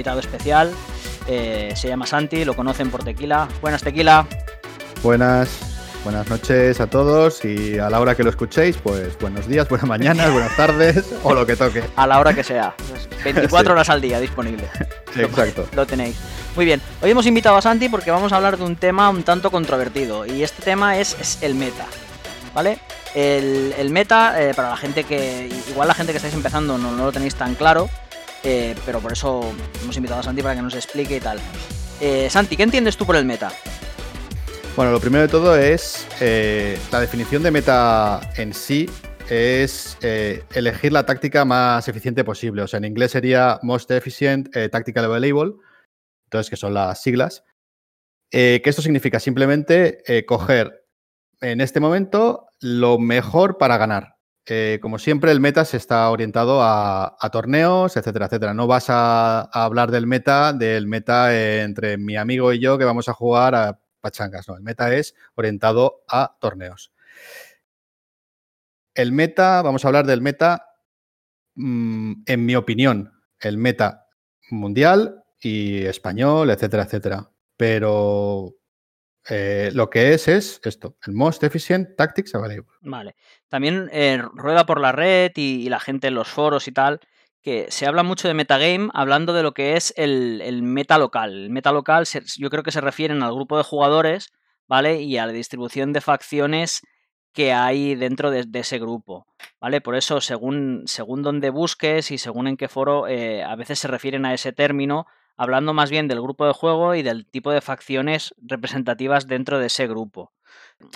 invitado especial. Eh, se llama Santi, lo conocen por Tequila. Buenas, Tequila. Buenas. Buenas noches a todos y a la hora que lo escuchéis, pues buenos días, buenas mañanas, buenas tardes o lo que toque. A la hora que sea. 24 horas al día disponible. exacto. Lo tenéis. Muy bien. Hoy hemos invitado a Santi porque vamos a hablar de un tema un tanto controvertido y este tema es, el meta. ¿Vale? El, meta, eh, para la gente que. Igual la gente que estáis empezando no, lo tenéis tan claro, eh, pero por eso hemos invitado a Santi para que nos explique y tal. Eh, Santi, ¿qué entiendes tú por el meta? Bueno, lo primero de todo es eh, la definición de meta en sí es elegir la táctica más eficiente posible. O sea, en inglés sería Most Efficient Tactical Available, entonces que son las siglas. que esto significa simplemente coger en este momento lo mejor para ganar. Como siempre, el meta se está orientado a, torneos, etcétera, etcétera. No vas a, a, hablar del meta, del meta entre mi amigo y yo que vamos a jugar a pachangas, no. El meta es orientado a torneos. El meta, vamos a hablar del meta, mm, en mi opinión, el meta mundial y español, etcétera, etcétera. Pero eh, lo que es es esto, el Most Efficient Tactics Available. Vale. También eh, rueda por la red y, la gente en los foros y tal que se habla mucho de metagame hablando de lo que es el, meta local. El meta local yo creo que se refieren al grupo de jugadores, ¿vale? Y a la distribución de facciones que hay dentro de, ese grupo, ¿vale? Por eso, según, según donde busques y según en qué foro, eh, a veces se refieren a ese término, hablando más bien del grupo de juego y del tipo de facciones representativas dentro de ese grupo.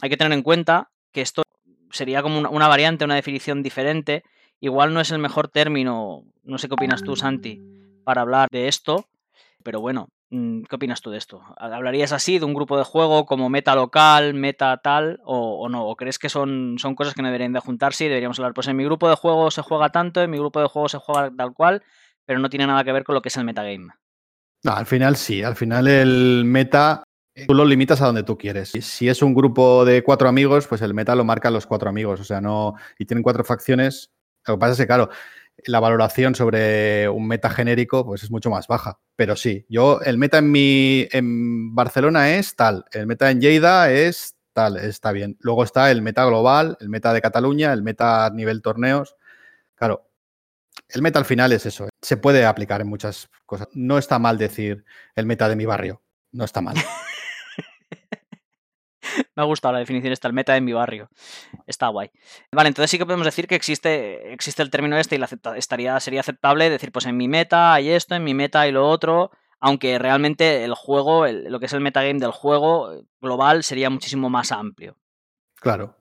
Hay que tener en cuenta que esto sería como una variante, una definición diferente, Igual no es el mejor término, no sé qué opinas tú, Santi, para hablar de esto, pero bueno, mm, ¿qué opinas tú de esto? ¿Hablarías así de un grupo de juego como meta local, meta tal, o, no? ¿O crees que son, son cosas que no deberían de juntarse y deberíamos hablar? Pues en mi grupo de juego se juega tanto, en mi grupo de juego se juega tal cual, pero no tiene nada que ver con lo que es el metagame. Al final sí, al final el meta tú lo limitas a donde tú quieres. Si es un grupo de cuatro amigos, pues el meta lo marcan los cuatro amigos, o sea, no, y tienen cuatro facciones, lo que pasa es que, claro, la valoración sobre un meta genérico pues es mucho más baja. Pero sí, yo, el meta en mi en Barcelona es tal, el meta en Lleida es tal, está bien. Luego está el meta global, el meta de Cataluña, el meta nivel torneos. Claro, el meta al final es eso. Se puede aplicar en muchas cosas. No está mal decir el meta de mi barrio. No está mal. Me ha gustado la definición esta, el meta en mi barrio. Está guay. Vale, entonces sí que podemos decir que existe, existe el término este y la estaría, sería aceptable decir, pues en mi meta hay esto, en mi meta hay lo otro, aunque realmente el juego, lo que es el metagame del juego global sería muchísimo más amplio. Claro.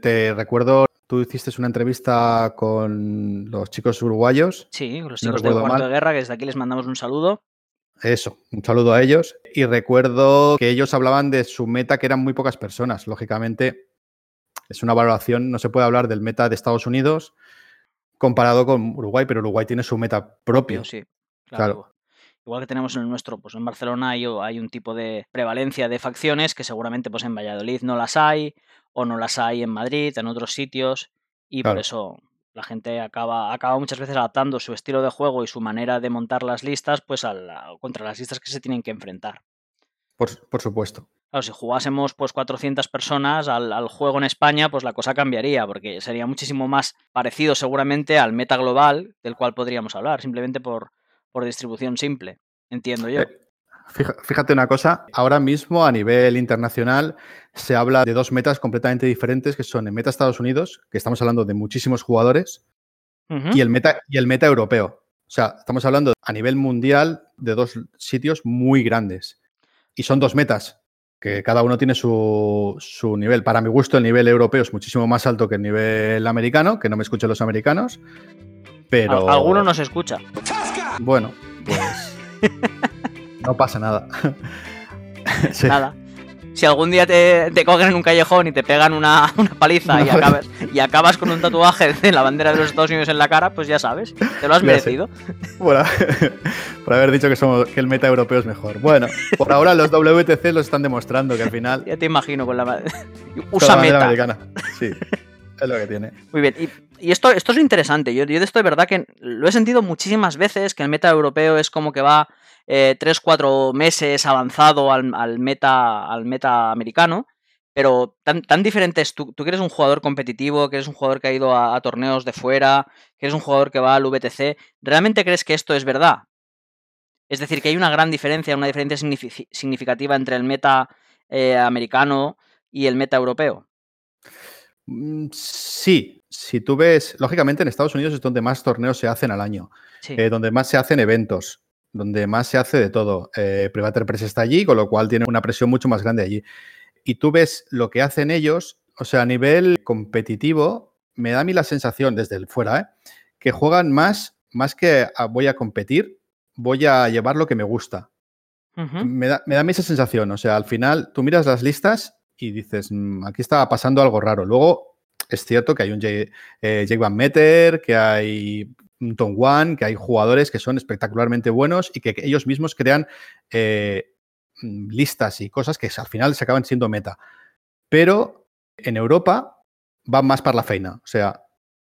Te recuerdo, tú hiciste una entrevista con los chicos uruguayos. Sí, los chicos del cuarto de guerra, que desde aquí les mandamos un saludo. Eso, un saludo a ellos. Y recuerdo que ellos hablaban de su meta, que eran muy pocas personas. Lógicamente, es una valoración, no se puede hablar del meta de Estados Unidos comparado con Uruguay, pero Uruguay tiene su meta propio. Sí, claro. Igual que tenemos en el nuestro, pues en Barcelona hay, hay, un tipo de prevalencia de facciones que seguramente pues en Valladolid no las hay, o no las hay en Madrid, en otros sitios, y por eso la gente acaba, acaba muchas veces adaptando su estilo de juego y su manera de montar las listas pues contra las listas que se tienen que enfrentar. Por, supuesto. Claro, si jugásemos pues 400 personas al, juego en España, pues la cosa cambiaría, porque sería muchísimo más parecido seguramente al meta global del cual podríamos hablar, simplemente por, por distribución simple, entiendo yo. Eh, Fíjate una cosa, ahora mismo a nivel internacional se habla de dos metas completamente diferentes, que son el meta Estados Unidos, que estamos hablando de muchísimos jugadores, y, el meta, y el meta europeo. O sea, estamos hablando a nivel mundial de dos sitios muy grandes. Y son dos metas, que cada uno tiene su, su, nivel. Para mi gusto, el nivel europeo es muchísimo más alto que el nivel americano, que no me escuchan los americanos. Pero. Alguno no se escucha. Bueno, pues. No pasa nada. Nada. Si algún día te, cogen en un callejón y te pegan una, paliza y, acabas, y acabas con un tatuaje de la bandera de los Estados Unidos en la cara, pues ya sabes, te lo has merecido. por haber dicho que, somos, que el meta europeo es mejor. Bueno, por ahora los WTC lo están demostrando que al final. Ya te imagino con la. Usa meta. americana. Sí, es lo que tiene. Muy bien. Y esto, esto es interesante. Yo, yo de esto de verdad que lo he sentido muchísimas veces, que el meta europeo es como que va eh, 3-4 meses avanzado al, meta, al meta americano. Pero tan, tan diferentes, tú, tú que eres un jugador competitivo, que eres un jugador que ha ido a, torneos de fuera, que eres un jugador que va al VTC, ¿realmente crees que esto es verdad? Es decir, que hay una gran diferencia, una diferencia significativa entre el meta eh, americano y el meta europeo. Mm, sí, si tú ves, lógicamente en Estados Unidos es donde más torneos se hacen al año, eh, donde más se hacen eventos, donde más se hace de todo. Eh, Private Press está allí, con lo cual tiene una presión mucho más grande allí. Y tú ves lo que hacen ellos, o sea, a nivel competitivo, me da a mí la sensación desde el fuera, que juegan más, más que voy a competir, voy a llevar lo que me gusta. me, da, me da esa sensación. O sea, al final tú miras las listas y dices, mm, aquí está pasando algo raro. Luego es cierto que hay un Jake, eh, Van Meter, que hay Tom One, que hay jugadores que son espectacularmente buenos y que ellos mismos crean eh, mm, listas y cosas que al final se acaban siendo meta. Pero en Europa va más para la feina. O sea,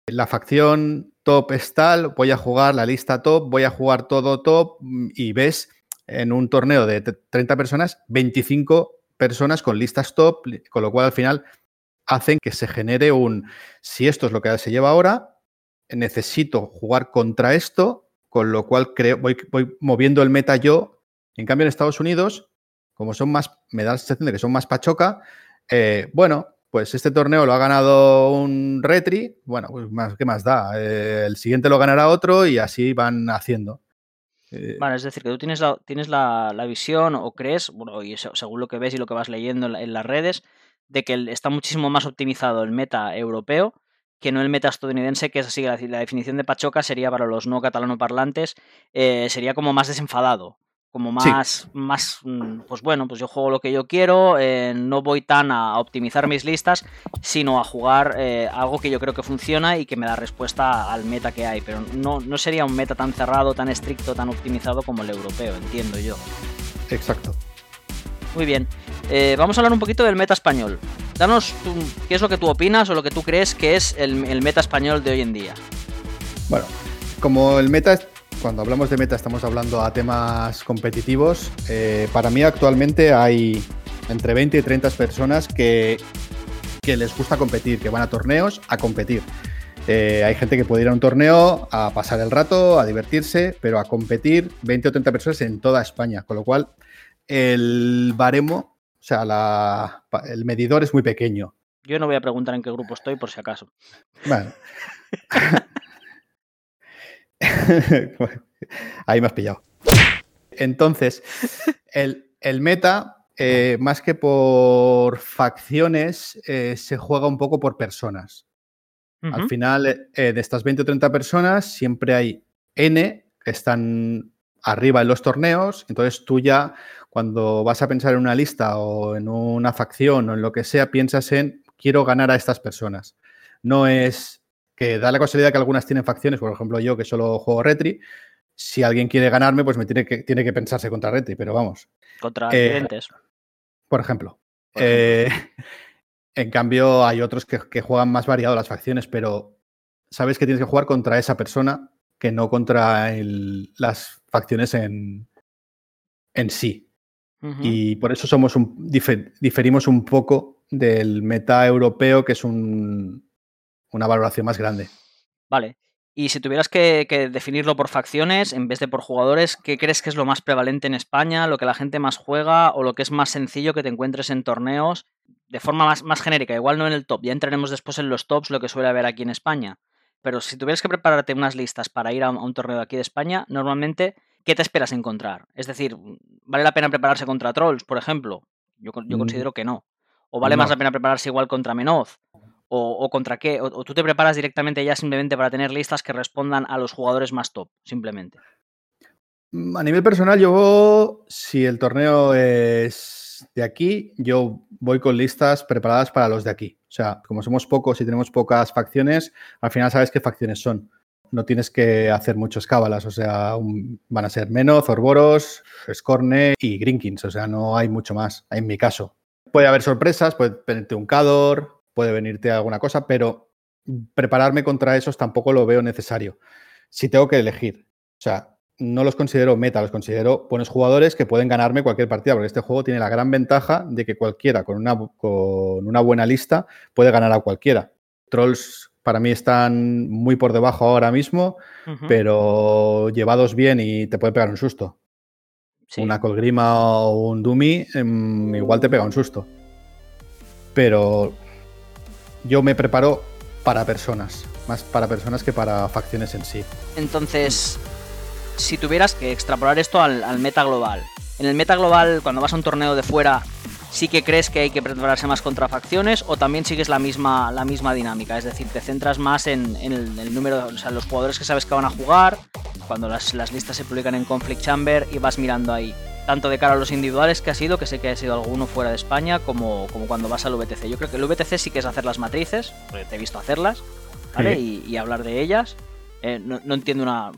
la facción top es tal, voy a jugar la lista top, voy a jugar todo top mm, y ves en un torneo de 30 personas, 25 personas con listas top, con lo cual al final hacen que se genere un, si esto es lo que se lleva ahora, necesito jugar contra esto, con lo cual creo, voy, voy moviendo el meta yo. En cambio, en Estados Unidos, como son más, me da la sensación de que son más pachoca, eh, bueno, pues este torneo lo ha ganado un Retri, bueno, pues más, ¿qué más da? Eh, el siguiente lo ganará otro y así van haciendo. Eh, vale, es decir, que tú tienes la, tienes la, visión o crees, bueno, y según lo que ves y lo que vas leyendo en, las redes, de que está muchísimo más optimizado el meta europeo que no el meta estadounidense, que es así, la, definición de Pachoca sería para los no catalanoparlantes, eh, sería como más desenfadado como más, más, mm, pues bueno, pues yo juego lo que yo quiero, eh, no voy tan a optimizar mis listas, sino a jugar eh, algo que yo creo que funciona y que me da respuesta al meta que hay, pero no, no sería un meta tan cerrado, tan estricto, tan optimizado como el europeo, entiendo yo. Exacto. Muy bien, eh, vamos a hablar un poquito del meta español. Danos qué es lo que tú opinas o lo que tú crees que es el, meta español de hoy en día. Bueno, como el meta cuando hablamos de meta estamos hablando a temas competitivos. Eh, para mí actualmente hay entre 20 y 30 personas que, que les gusta competir, que van a torneos a competir. Eh, hay gente que puede ir a un torneo a pasar el rato, a divertirse, pero a competir 20 o 30 personas en toda España, con lo cual el baremo, o sea, el medidor es muy pequeño. Yo no voy a preguntar en qué grupo estoy por si acaso. Bueno. Ahí me has pillado. Entonces, el, meta, eh, más que por facciones, eh, se juega un poco por personas. Al final, eh, de estas 20 o 30 personas, siempre hay N que están arriba en los torneos. Entonces, tú ya, cuando vas a pensar en una lista o en una facción o en lo que sea, piensas en quiero ganar a estas personas. No es que da la casualidad que algunas tienen facciones, por ejemplo yo que solo juego Retri, si alguien quiere ganarme, pues me tiene que, tiene que pensarse contra Retri, pero vamos. Contra eh, Por ejemplo. Eh, en cambio, hay otros que, juegan más variado las facciones, pero sabes que tienes que jugar contra esa persona que no contra las facciones en, en sí. Y por eso somos un, diferimos un poco del meta europeo, que es un, una valoración más grande. Vale. Y si tuvieras que, definirlo por facciones en vez de por jugadores, ¿qué crees que es lo más prevalente en España, lo que la gente más juega o lo que es más sencillo que te encuentres en torneos de forma más, más genérica? Igual no en el top, ya entraremos después en los tops, lo que suele haber aquí en España. Pero si tuvieras que prepararte unas listas para ir a un, torneo de aquí de España, normalmente, ¿qué te esperas encontrar? Es decir, ¿vale la pena prepararse contra Trolls, por ejemplo? Yo, yo mm. considero que no. ¿O vale más la pena prepararse igual contra Menoz? o, contra qué? O, tú te preparas directamente ya simplemente para tener listas que respondan a los jugadores más top, simplemente? Mm, a nivel personal, yo, si el torneo es de aquí, yo voy con listas preparadas para los de aquí. O sea, como somos pocos y tenemos pocas facciones, al final sabes qué facciones son. No tienes que hacer muchos cábalas, o sea, van a ser Menos, Orboros, Scorne y Grinkins, o sea, no hay mucho más, en mi caso. Puede haber sorpresas, puede tenerte un Cador, puede venirte alguna cosa, pero prepararme contra esos tampoco lo veo necesario. Si tengo que elegir. O sea, no los considero meta, los considero buenos jugadores que pueden ganarme cualquier partida, porque este juego tiene la gran ventaja de que cualquiera con una, con una buena lista puede ganar a cualquiera. Trolls para mí están muy por debajo ahora mismo, pero llevados bien y te puede pegar un susto. Una Colgrima o un Dumi em, igual te pega un susto. Pero yo me preparo para personas, más para personas que para facciones en sí. Entonces, si tuvieras que extrapolar esto al, meta global, en el meta global, cuando vas a un torneo de fuera, sí que crees que hay que prepararse más contra facciones o también sigues la misma, la misma dinámica, es decir, te centras más en, el, número, o sea, los jugadores que sabes que van a jugar, cuando las, listas se publican en Conflict Chamber y vas mirando ahí, tanto de cara a los individuales que ha sido, que sé que ha sido alguno fuera de España, como, como cuando vas al VTC. Yo creo que el VTC sí que es hacer las matrices, porque te he visto hacerlas, ¿vale? y hablar de ellas. Eh, no, entiendo una,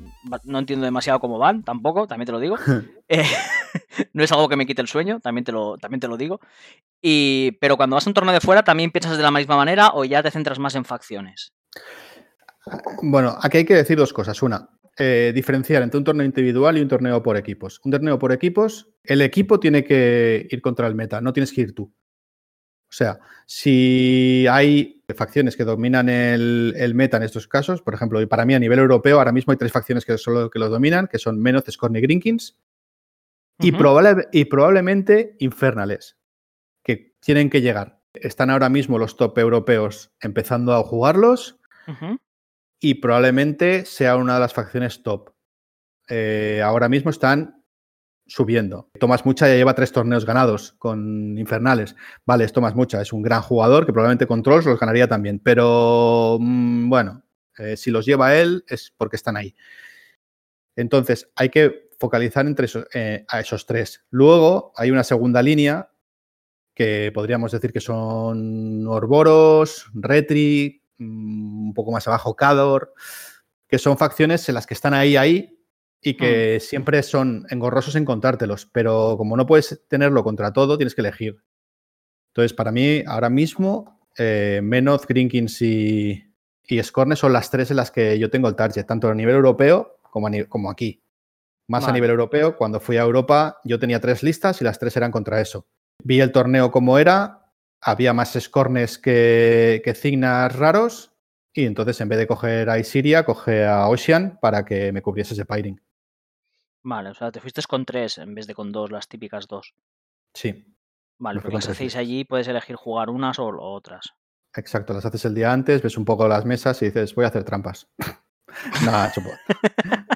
no entiendo demasiado cómo van, tampoco, también te lo digo. Eh, no es algo que me quite el sueño, también te lo, también te lo digo. Y, pero cuando vas a un torneo de fuera, ¿también piensas de la misma manera o ya te centras más en facciones? Bueno, aquí hay que decir dos cosas. Una, eh, diferenciar entre un torneo individual y un torneo por equipos. Un torneo por equipos, el equipo tiene que ir contra el meta, no tienes que ir tú. O sea, si hay facciones que dominan el, meta en estos casos, por ejemplo, y para mí a nivel europeo ahora mismo hay tres facciones que solo que lo dominan, que son Menoz, Scorn y Grinkins, y, y probablemente Infernales, que tienen que llegar. Están ahora mismo los top europeos empezando a jugarlos y probablemente sea una de las facciones top. Eh, ahora mismo están subiendo. Tomás Mucha ya lleva tres torneos ganados con Infernales. Vale, es Tomás Mucha, es un gran jugador que probablemente con Trolls los ganaría también. Pero mm, bueno, eh, si los lleva él es porque están ahí. Entonces, hay que focalizar entre eh, a esos tres. Luego hay una segunda línea que podríamos decir que son Orboros, Retri, mm, un poco más abajo Cador, que son facciones en las que están ahí, ahí, y que mm. siempre son engorrosos encontrártelos, pero como no puedes tenerlo contra todo, tienes que elegir. Entonces, para mí, ahora mismo, eh, Menoz, Grinkins y, y Scorne son las tres en las que yo tengo el target, tanto a nivel europeo como, como aquí. Más a nivel europeo, cuando fui a Europa, yo tenía tres listas y las tres eran contra eso. Vi el torneo como era, había más Scornes que, que Cignas raros, y entonces en vez de coger a Isiria, coge a Ocean para que me cubriese ese Pyring. Vale, o sea, te fuiste con tres en vez de con dos, las típicas dos. Sí. Vale, porque las hacéis allí puedes elegir jugar unas o otras. Exacto, las haces el día antes, ves un poco las mesas y dices, voy a hacer trampas. no,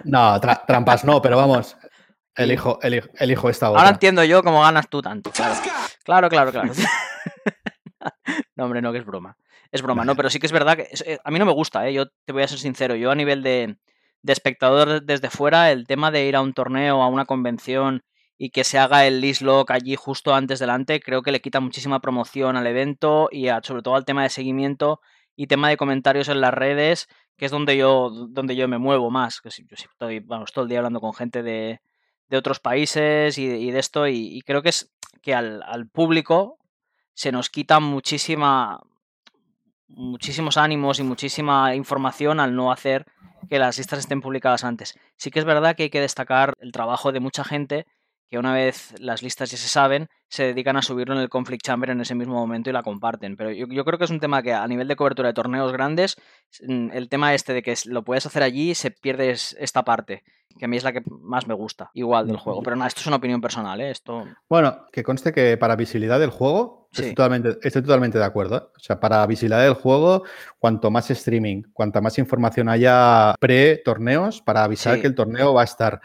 no trampas no, pero vamos, elijo, elijo, elijo esta otra. Ahora entiendo yo cómo ganas tú tanto. Claro, claro, claro. no, hombre, no, que es broma. Es broma, no, pero sí que es verdad que eh, a mí no me gusta, ¿eh? yo te voy a ser sincero, yo a nivel de, de espectador desde fuera, el tema de ir a un torneo, a una convención y que se haga el list lock allí justo antes delante, creo que le quita muchísima promoción al evento y sobre todo al tema de seguimiento y tema de comentarios en las redes, que es donde yo, donde yo me muevo más. Que yo estoy vamos, todo el día hablando con gente de, de otros países y, de esto, y, creo que es que al, al, público se nos quita muchísima muchísimos ánimos y muchísima información al no hacer que las listas estén publicadas antes. Sí que es verdad que hay que destacar el trabajo de mucha gente que una vez las listas ya se saben, se dedican a subirlo en el Conflict Chamber en ese mismo momento y la comparten. Pero yo, creo que es un tema que a nivel de cobertura de torneos grandes, mm, el tema este de que lo puedes hacer allí, se pierde esta parte, que a mí es la que más me gusta, igual del juego. Pero nada, esto es una opinión personal, ¿eh? Esto... Bueno, que conste que para visibilidad del juego, estoy, totalmente, estoy totalmente de acuerdo. ¿eh? O sea, para visibilidad del juego, cuanto más streaming, cuanta más información haya pre-torneos, para avisar que el torneo va a estar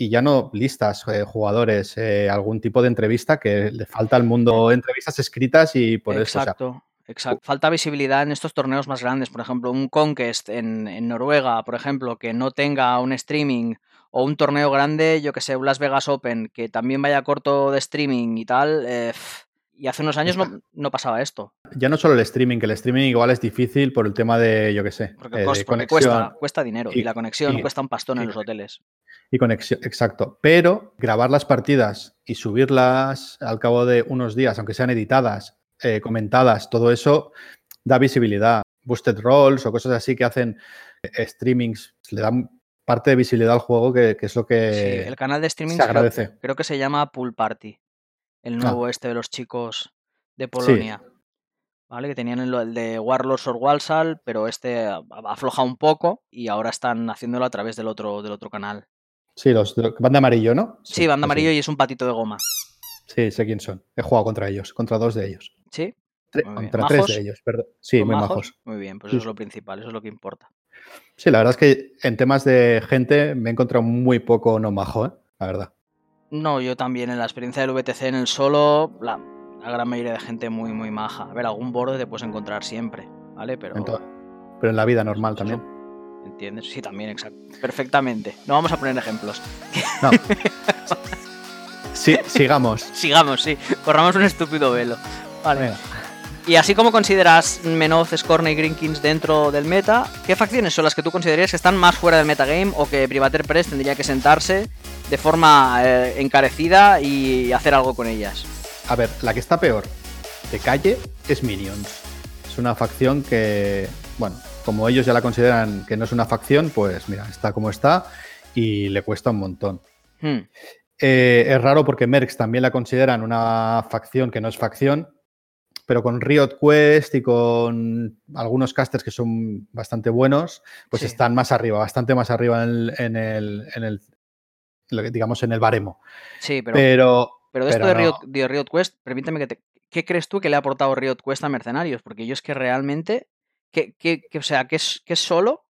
y ya no listas, eh, jugadores, eh, algún tipo de entrevista que le falta al mundo entrevistas escritas y por eso. Exacto. Exacto. Falta visibilidad en estos torneos más grandes. Por ejemplo, un Conquest en, en, Noruega, por ejemplo, que no tenga un streaming o un torneo grande, yo que sé, un Las Vegas Open, que también vaya corto de streaming y tal. Eh, y hace unos años no, pasaba esto. Ya no solo el streaming, que el streaming igual es difícil por el tema de, yo qué sé, porque, cuesta, cuesta dinero y, la conexión cuesta un pastón en los hoteles. Y conexión, exacto. Pero grabar las partidas y subirlas al cabo de unos días, aunque sean editadas, eh, comentadas, todo eso da visibilidad. boosted rolls o cosas así que hacen eh, streamings, le dan parte de visibilidad al juego que, es lo que sí, el canal de streaming se agradece. Creo, que se llama Pool Party, el nuevo este de los chicos de Polonia. ¿Vale? Que tenían el, de Warlords or Walsall, pero este afloja un poco y ahora están haciéndolo a través del otro, del otro canal. Sí, los banda amarillo, ¿no? Sí, banda amarillo y es un patito de goma. Sí, sé quién son. He jugado contra ellos, contra dos de ellos. Sí. contra tres de ellos, perdón. Sí, muy majos? Muy bien, pues eso es lo principal, eso es lo que importa. Sí, la verdad es que en temas de gente me he encontrado muy poco no majo, ¿eh? la verdad. No, yo también en la experiencia del VTC en el solo, la, gran mayoría de gente muy, muy maja. A ver, algún borde te puedes encontrar siempre, ¿vale? Pero en, pero en la vida normal también. ¿Entiendes? Sí, también, exacto. Perfectamente. No vamos a poner ejemplos. No. Sí, sigamos. sigamos, sí. Corramos un estúpido velo. Vale. Y así como consideras Menoz, Scorn y Greenkins dentro del meta, ¿qué facciones son las que tú considerarías que están más fuera del metagame o que Privater Press tendría que sentarse de forma eh, encarecida y hacer algo con ellas? A ver, la que está peor de calle es Minions. Es una facción que, bueno, como ellos ya la consideran que no es una facción, pues mira, está como está y le cuesta un montón. Hmm. Eh, es raro porque Mercs también la consideran una facción que no es facción, pero con Riot Quest y con algunos casters que son bastante buenos, pues están más arriba, bastante más arriba en el, en el, digamos, en el baremo. Sí, pero, pero, de esto de, Riot, Quest, permíteme que te... ¿Qué crees tú que le ha aportado Riot Quest a Mercenarios? Porque yo es que realmente, que, o sea, que es, que solo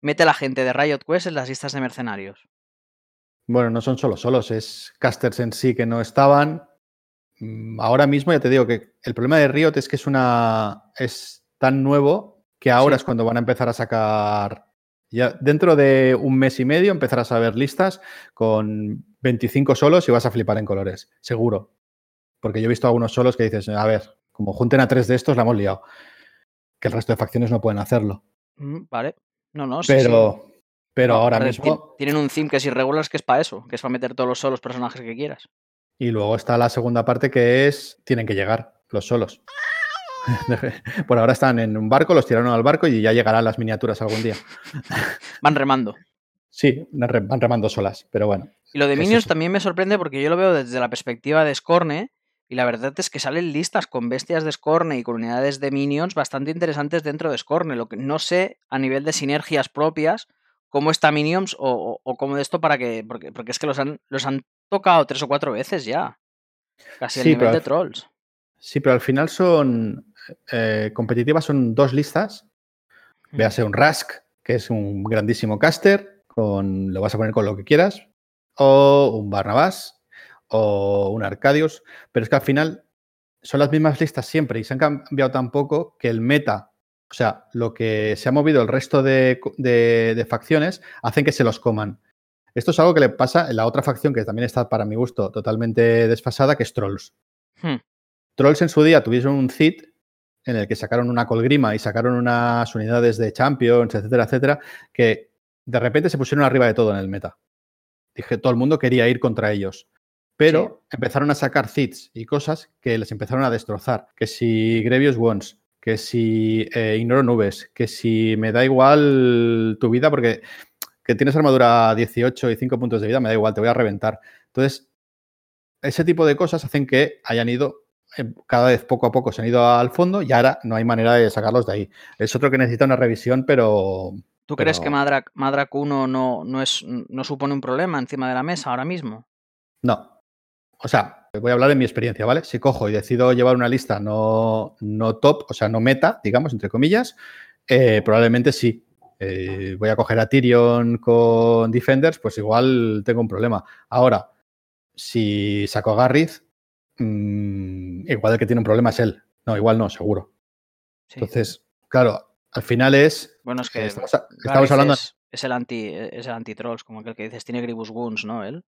mete la gente de Riot Quest en las listas de mercenarios. Bueno, no son solo solos, es casters en sí que no estaban. Mm, ahora mismo ya te digo que el problema de Riot es que es una es tan nuevo que ahora es cuando van a empezar a sacar ya dentro de un mes y medio empezarás a ver listas con 25 solos y vas a flipar en colores, seguro. Porque yo he visto algunos solos que dices, a ver, como junten a tres de estos, la hemos liado. Que el resto de facciones no pueden hacerlo. Mm, vale. No, no, Pero, pero ahora mismo. Tienen un theme que es irregular, que es para eso, que es para meter todos los solos personajes que quieras. Y luego está la segunda parte que es. Tienen que llegar los solos. Por ahora están en un barco, los tiraron al barco y ya llegarán las miniaturas algún día. Van remando. Sí, van remando solas, pero bueno. Y lo de Minions también me sorprende porque yo lo veo desde la perspectiva de Scorne y la verdad es que salen listas con bestias de Scorne y con unidades de Minions bastante interesantes dentro de Scorne. Lo que no sé a nivel de sinergias propias cómo está Minions o, cómo de esto para que. Porque, porque es que los han, los han tocado tres o cuatro veces ya. Casi el nivel de trolls. Sí, pero al final son. Eh, competitivas son dos listas. Véase un Rask, que es un grandísimo caster, con, lo vas a poner con lo que quieras, o un Barnabas, o un Arcadius, pero es que al final son las mismas listas siempre y se han cambiado tan poco que el meta o sea, lo que se ha movido el resto de, facciones hacen que se los coman. Esto es algo que le pasa en la otra facción que también está, para mi gusto, totalmente desfasada, que es Trolls. Hmm. Trolls en su día tuvieron un CIT en el que sacaron una colgrima y sacaron unas unidades de Champions, etcétera, etcétera, que de repente se pusieron arriba de todo en el meta. Dije, todo el mundo quería ir contra ellos. Pero empezaron a sacar CITs y cosas que les empezaron a destrozar. Que si Grevious Wants, que si eh, ignoro nubes, que si me da igual tu vida porque que tienes armadura 18 y 5 puntos de vida, me da igual, te voy a reventar. Entonces, ese tipo de cosas hacen que hayan ido, eh, cada vez poco a poco se han ido al fondo y ahora no hay manera de sacarlos de ahí. Es otro que necesita una revisión, pero... ¿Tú crees que Madrak, Madrak 1 no, no, es, no supone un problema encima de la mesa ahora mismo? No. O sea, Voy a hablar de mi experiencia, ¿vale? Si cojo y decido llevar una lista no, no top, o sea, no meta, digamos, entre comillas, eh, probablemente sí. Eh, voy a coger a Tyrion con Defenders, pues igual tengo un problema. Ahora, si saco a Garriz, mm, igual el que tiene un problema es él. No, igual no, seguro. Entonces, claro, al final es. Bueno, es que estamos, hablando. Es, el anti, es el anti-trolls, como aquel que dices, tiene Gribus Wounds, ¿no? Él.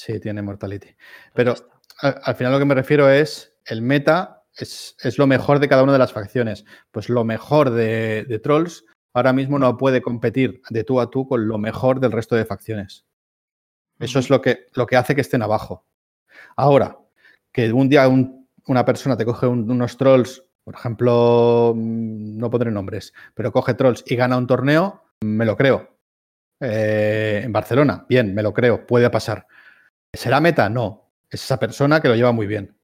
Sí, tiene Mortality. Pues Pero al, final lo que me refiero es, el meta es, lo mejor de cada una de las facciones. Pues lo mejor de, Trolls ahora mismo no puede competir de tú a tú con lo mejor del resto de facciones. Eso es lo que, lo que hace que estén abajo. Ahora, que un día una persona te coge unos trolls por ejemplo, mm, no pondré nombres, pero coge Trolls y gana un torneo, me lo creo. Eh, en Barcelona, bien, me lo creo, puede pasar. ¿Será meta? No. Es esa persona que lo lleva muy bien.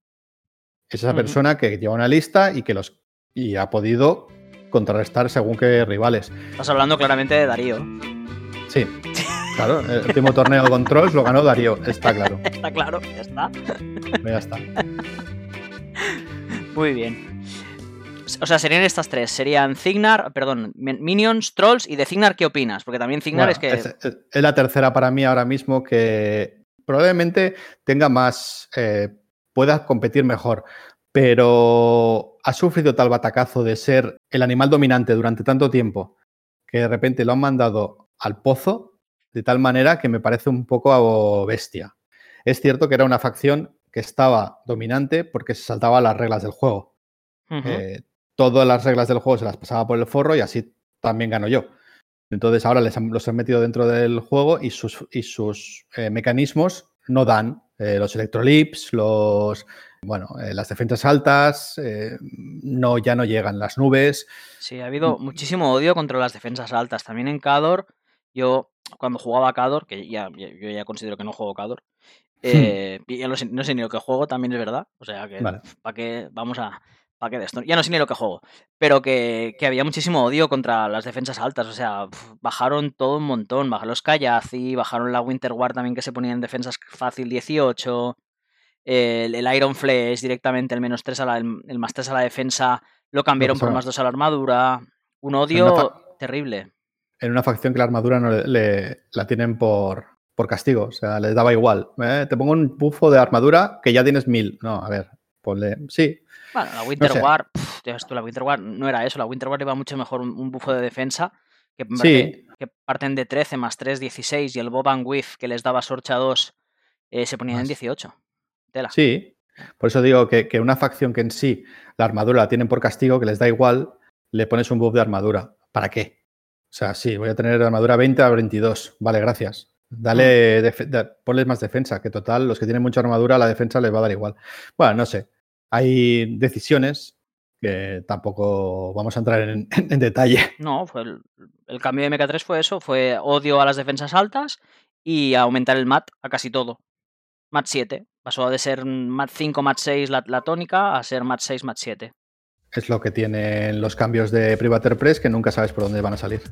Es esa persona que lleva una lista y que los y ha podido contrarrestar según qué rivales. Estás hablando claramente de Darío. Sí. Claro, el último torneo de Trolls lo ganó Darío, está claro. está claro, ya está. Ya está. Muy bien. O sea, serían estas tres. Serían Cignar, perdón, Minions, Trolls y de Cignar, ¿qué opinas? Porque también Cignar es que. Es, la tercera para mí ahora mismo que probablemente tenga más. Eh, pueda competir mejor. Pero ha sufrido tal batacazo de ser el animal dominante durante tanto tiempo que de repente lo han mandado al pozo de tal manera que me parece un poco bestia. Es cierto que era una facción que estaba dominante porque se saltaba las reglas del juego todas las reglas del juego se las pasaba por el forro y así también gano yo. Entonces ahora les los he metido dentro del juego y sus, y sus eh, mecanismos no dan. Eh, los electrolips, los bueno, eh, las defensas altas, no, ya no llegan las nubes. Sí, ha habido muchísimo odio contra las defensas altas. También en Cador, yo cuando jugaba a Cador, que ya, yo ya considero que no juego Cador, hmm. ya no sé, no sé, ni lo que juego, también es verdad. O sea que, ¿para qué vamos a, ¿Para qué de esto? Ya no sé ni lo que juego. Pero que, había muchísimo odio contra las defensas altas. O sea, bajaron todo un montón. Bajaron los Kayazi, bajaron la Winter War también que se ponía en defensas fácil 18. El, Iron Flesh directamente, el menos 3 a la, el, más 3 a la defensa, lo cambiaron por más 2 a la armadura. Un odio terrible. En una facción que la armadura no le, la tienen por, por castigo. O sea, les daba igual. ¿eh? Te pongo un bufo de armadura que ya tienes mil. No, a ver, ponle. Sí, bueno, la Winter War, la Winter War no era eso, la Winter War iba mucho mejor un, bufo de defensa que, que, parten de 13 más 3, 16 y el Bob and Whiff que les daba Sorcha 2 eh, se ponían en 18. Tela. Sí, por eso digo que, una facción que en sí la armadura la tienen por castigo, que les da igual, le pones un buff de armadura. ¿Para qué? O sea, sí, voy a tener armadura 20 a 22. Vale, gracias. Dale, mm. ponles más defensa, que total, los que tienen mucha armadura, la defensa les va a dar igual. Bueno, no sé hay decisiones que tampoco vamos a entrar en, detalle. No, fue el, cambio de MK3 fue eso, fue odio a las defensas altas y aumentar el MAT a casi todo. MAT 7. Pasó de ser MAT 5, MAT 6 la, tónica a ser MAT 6, MAT 7. Es lo que tienen los cambios de Privateer Press que nunca sabes por dónde van a salir.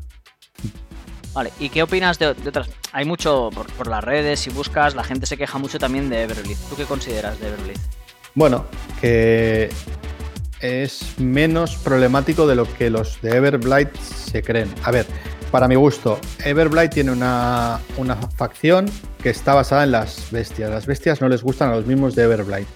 Vale, ¿y qué opinas de, otras? Hay mucho por, por, las redes, si buscas, la gente se queja mucho también de Everblitz. ¿Tú qué consideras de Everblitz? Bueno, que es menos problemático de lo que los de Everblight se creen. A ver, para mi gusto, Everblight tiene una, facción que está basada en las bestias. Las bestias no les gustan a los mismos de Everblight.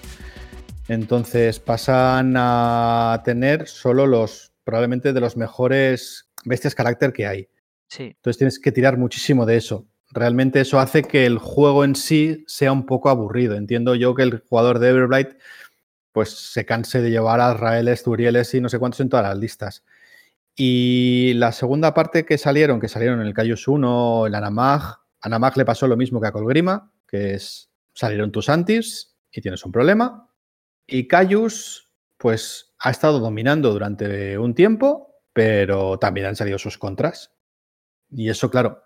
Entonces pasan a tener solo los, probablemente de los mejores bestias carácter que hay. Sí. Entonces tienes que tirar muchísimo de eso. Realmente eso hace que el juego en sí sea un poco aburrido. Entiendo yo que el jugador de Everblight pues se canse de llevar a Raeles, Turieles y no sé cuántos en todas las listas. Y la segunda parte que salieron, que salieron en el Cayus 1, el Anamag, Anamag le pasó lo mismo que a Colgrima, que es salieron tus antis y tienes un problema. Y Cayus, pues ha estado dominando durante un tiempo, pero también han salido sus contras. Y eso, claro,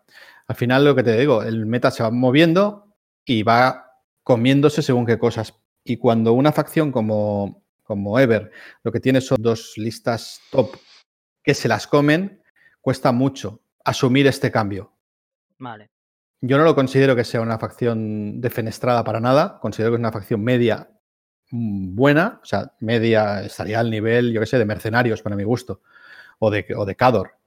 al final lo que te digo, el meta se va moviendo y va comiéndose según qué cosas. Y cuando una facción como, como Ever lo que tiene son dos listas top que se las comen, cuesta mucho asumir este cambio. Vale. Yo no lo considero que sea una facción defenestrada para nada, considero que es una facción media mm, buena, o sea, media estaría al nivel, yo qué sé, de mercenarios para mi gusto, o de, o de Cador.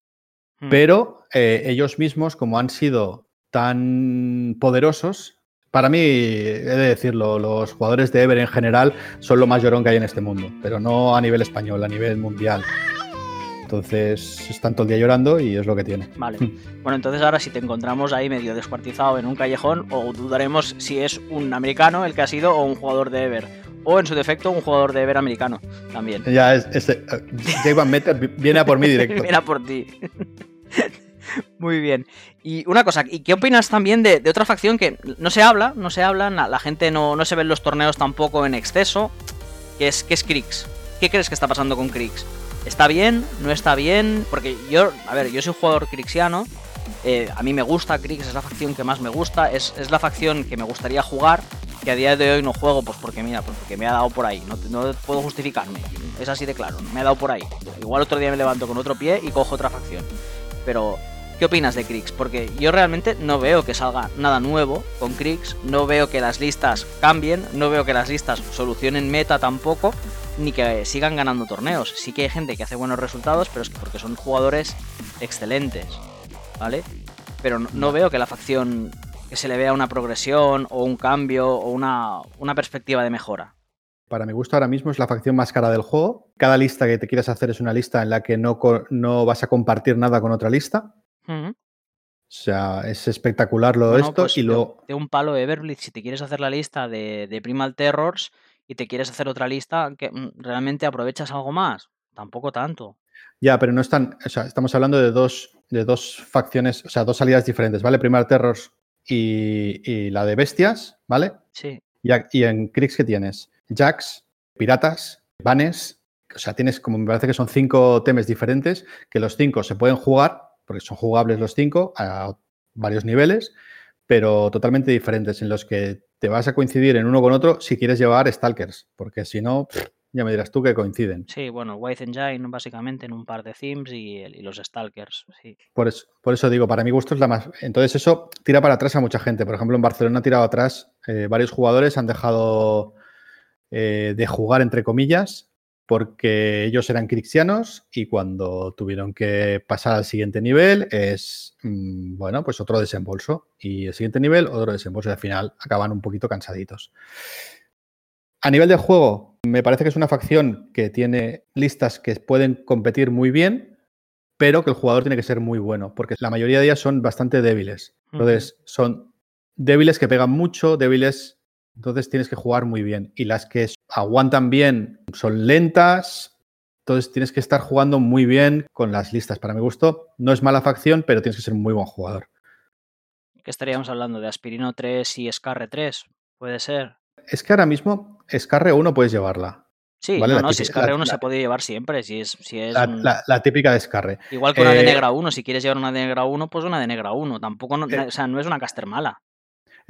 Hmm. Pero eh, ellos mismos, como han sido tan poderosos, para mí, he de decirlo, los jugadores de Ever en general son lo más llorón que hay en este mundo, pero no a nivel español, a nivel mundial. Entonces están todo el día llorando y es lo que tiene. Vale. Bueno, entonces ahora si te encontramos ahí medio descuartizado en un callejón, o dudaremos si es un americano el que ha sido o un jugador de Ever. O en su defecto un jugador de Ever americano también. Ya, es, es, eh, Jake Van Meter viene a por mí directo. viene a por ti. Muy bien. Y una cosa, ¿y qué opinas también de, otra facción que no se habla, no se habla, la gente no, no, se ve en los torneos tampoco en exceso, que es, que es Krix? ¿Qué crees que está pasando con Krix? ¿Está bien? ¿No está bien? Porque yo, a ver, yo soy jugador crixiano. Eh, a mí me gusta Krix, es la facción que más me gusta. Es, es, la facción que me gustaría jugar. Que a día de hoy no juego, pues porque mira, pues porque me ha dado por ahí. No, puedo justificarme. Es así de claro. Me ha dado por ahí. Igual otro día me levanto con otro pie y cojo otra facción. Pero ¿Qué opinas de Krix? Porque yo realmente no veo que salga nada nuevo con Krix, no veo que las listas cambien, no veo que las listas solucionen meta tampoco, ni que sigan ganando torneos. Sí que hay gente que hace buenos resultados, pero es que porque son jugadores excelentes, ¿vale? Pero no, veo que la facción que se le vea una progresión o un cambio o una, una perspectiva de mejora. Para mi gusto ahora mismo es la facción más cara del juego. Cada lista que te quieras hacer es una lista en la que no, no vas a compartir nada con otra lista. O sea, es espectacular lo de esto pues y luego... De un palo Everblitz, si te quieres hacer la lista de, de, Primal Terrors y te quieres hacer otra lista, que mm, realmente aprovechas algo más. Tampoco tanto. Ya, pero no están... O sea, estamos hablando de dos, de dos facciones, o sea, dos salidas diferentes, ¿vale? Primal Terrors y, y la de Bestias, ¿vale? Sí. Y, y en Krix, ¿qué tienes? Jacks, Piratas, Vanes... O sea, tienes como me parece que son cinco temas diferentes, que los cinco se pueden jugar porque son jugables los cinco a varios niveles, pero totalmente diferentes, en los que te vas a coincidir en uno con otro si quieres llevar Stalkers, porque si no, ya me dirás tú que coinciden. Sí, bueno, White Engine básicamente en un par de themes y, y los Stalkers, sí. Por eso, por eso digo, para mi gusto es la más... Entonces eso tira para atrás a mucha gente. Por ejemplo, en Barcelona ha tirado atrás, eh, varios jugadores han dejado eh, de jugar, entre comillas, porque ellos eran cristianos y cuando tuvieron que pasar al siguiente nivel es, mm, bueno, pues otro desembolso. Y el siguiente nivel, otro desembolso. Y al final acaban un poquito cansaditos. A nivel de juego, me parece que es una facción que tiene listas que pueden competir muy bien, pero que el jugador tiene que ser muy bueno, porque la mayoría de ellas son bastante débiles. Entonces, son débiles que pegan mucho, débiles entonces tienes que jugar muy bien. Y las que aguantan bien son lentas. Entonces tienes que estar jugando muy bien con las listas. Para mi gusto, no es mala facción, pero tienes que ser muy buen jugador. ¿Qué estaríamos hablando? ¿De Aspirino 3 y Scarre 3? ¿Puede ser? Es que ahora mismo Scarre 1 puedes llevarla. Sí, no, no, si Scarre 1 se puede llevar siempre. Si es, si es la, típica de Scarre. Igual que una de eh, negra 1. Si quieres llevar una de negra 1, pues una de negra 1. Tampoco, no, eh, o sea, no es una caster mala.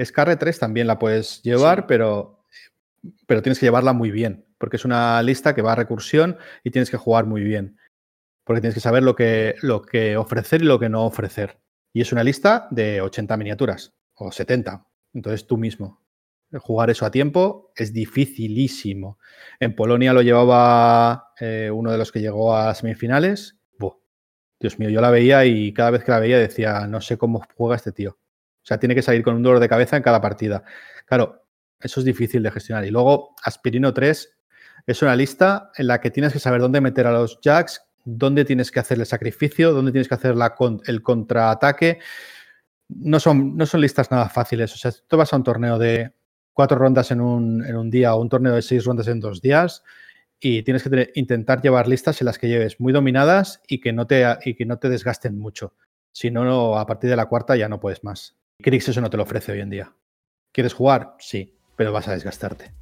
Scarre 3 también la puedes llevar, pero, pero tienes que llevarla muy bien, porque es una lista que va a recursión y tienes que jugar muy bien, porque tienes que saber lo que, lo que ofrecer y lo que no ofrecer. Y es una lista de 80 miniaturas o 70, entonces tú mismo. Jugar eso a tiempo es dificilísimo. En Polonia lo llevaba eh, uno de los que llegó a semifinales. Dios mío, yo la veía y cada vez que la veía decía, no sé cómo juega este tío. O sea, tiene que salir con un dolor de cabeza en cada partida. Claro, eso es difícil de gestionar. Y luego, Aspirino 3 es una lista en la que tienes que saber dónde meter a los jacks, dónde tienes que hacer el sacrificio, dónde tienes que hacer el contraataque. No son, no son listas nada fáciles. O sea, tú vas a un torneo de cuatro rondas en un, en un día o un torneo de seis rondas en dos días y tienes que intentar llevar listas en las que lleves muy dominadas y que no te, y que no te desgasten mucho. Si no, a partir de la cuarta ya no puedes más. Krix eso no te lo ofrece hoy en día. ¿Quieres jugar? Sí, pero vas a desgastarte.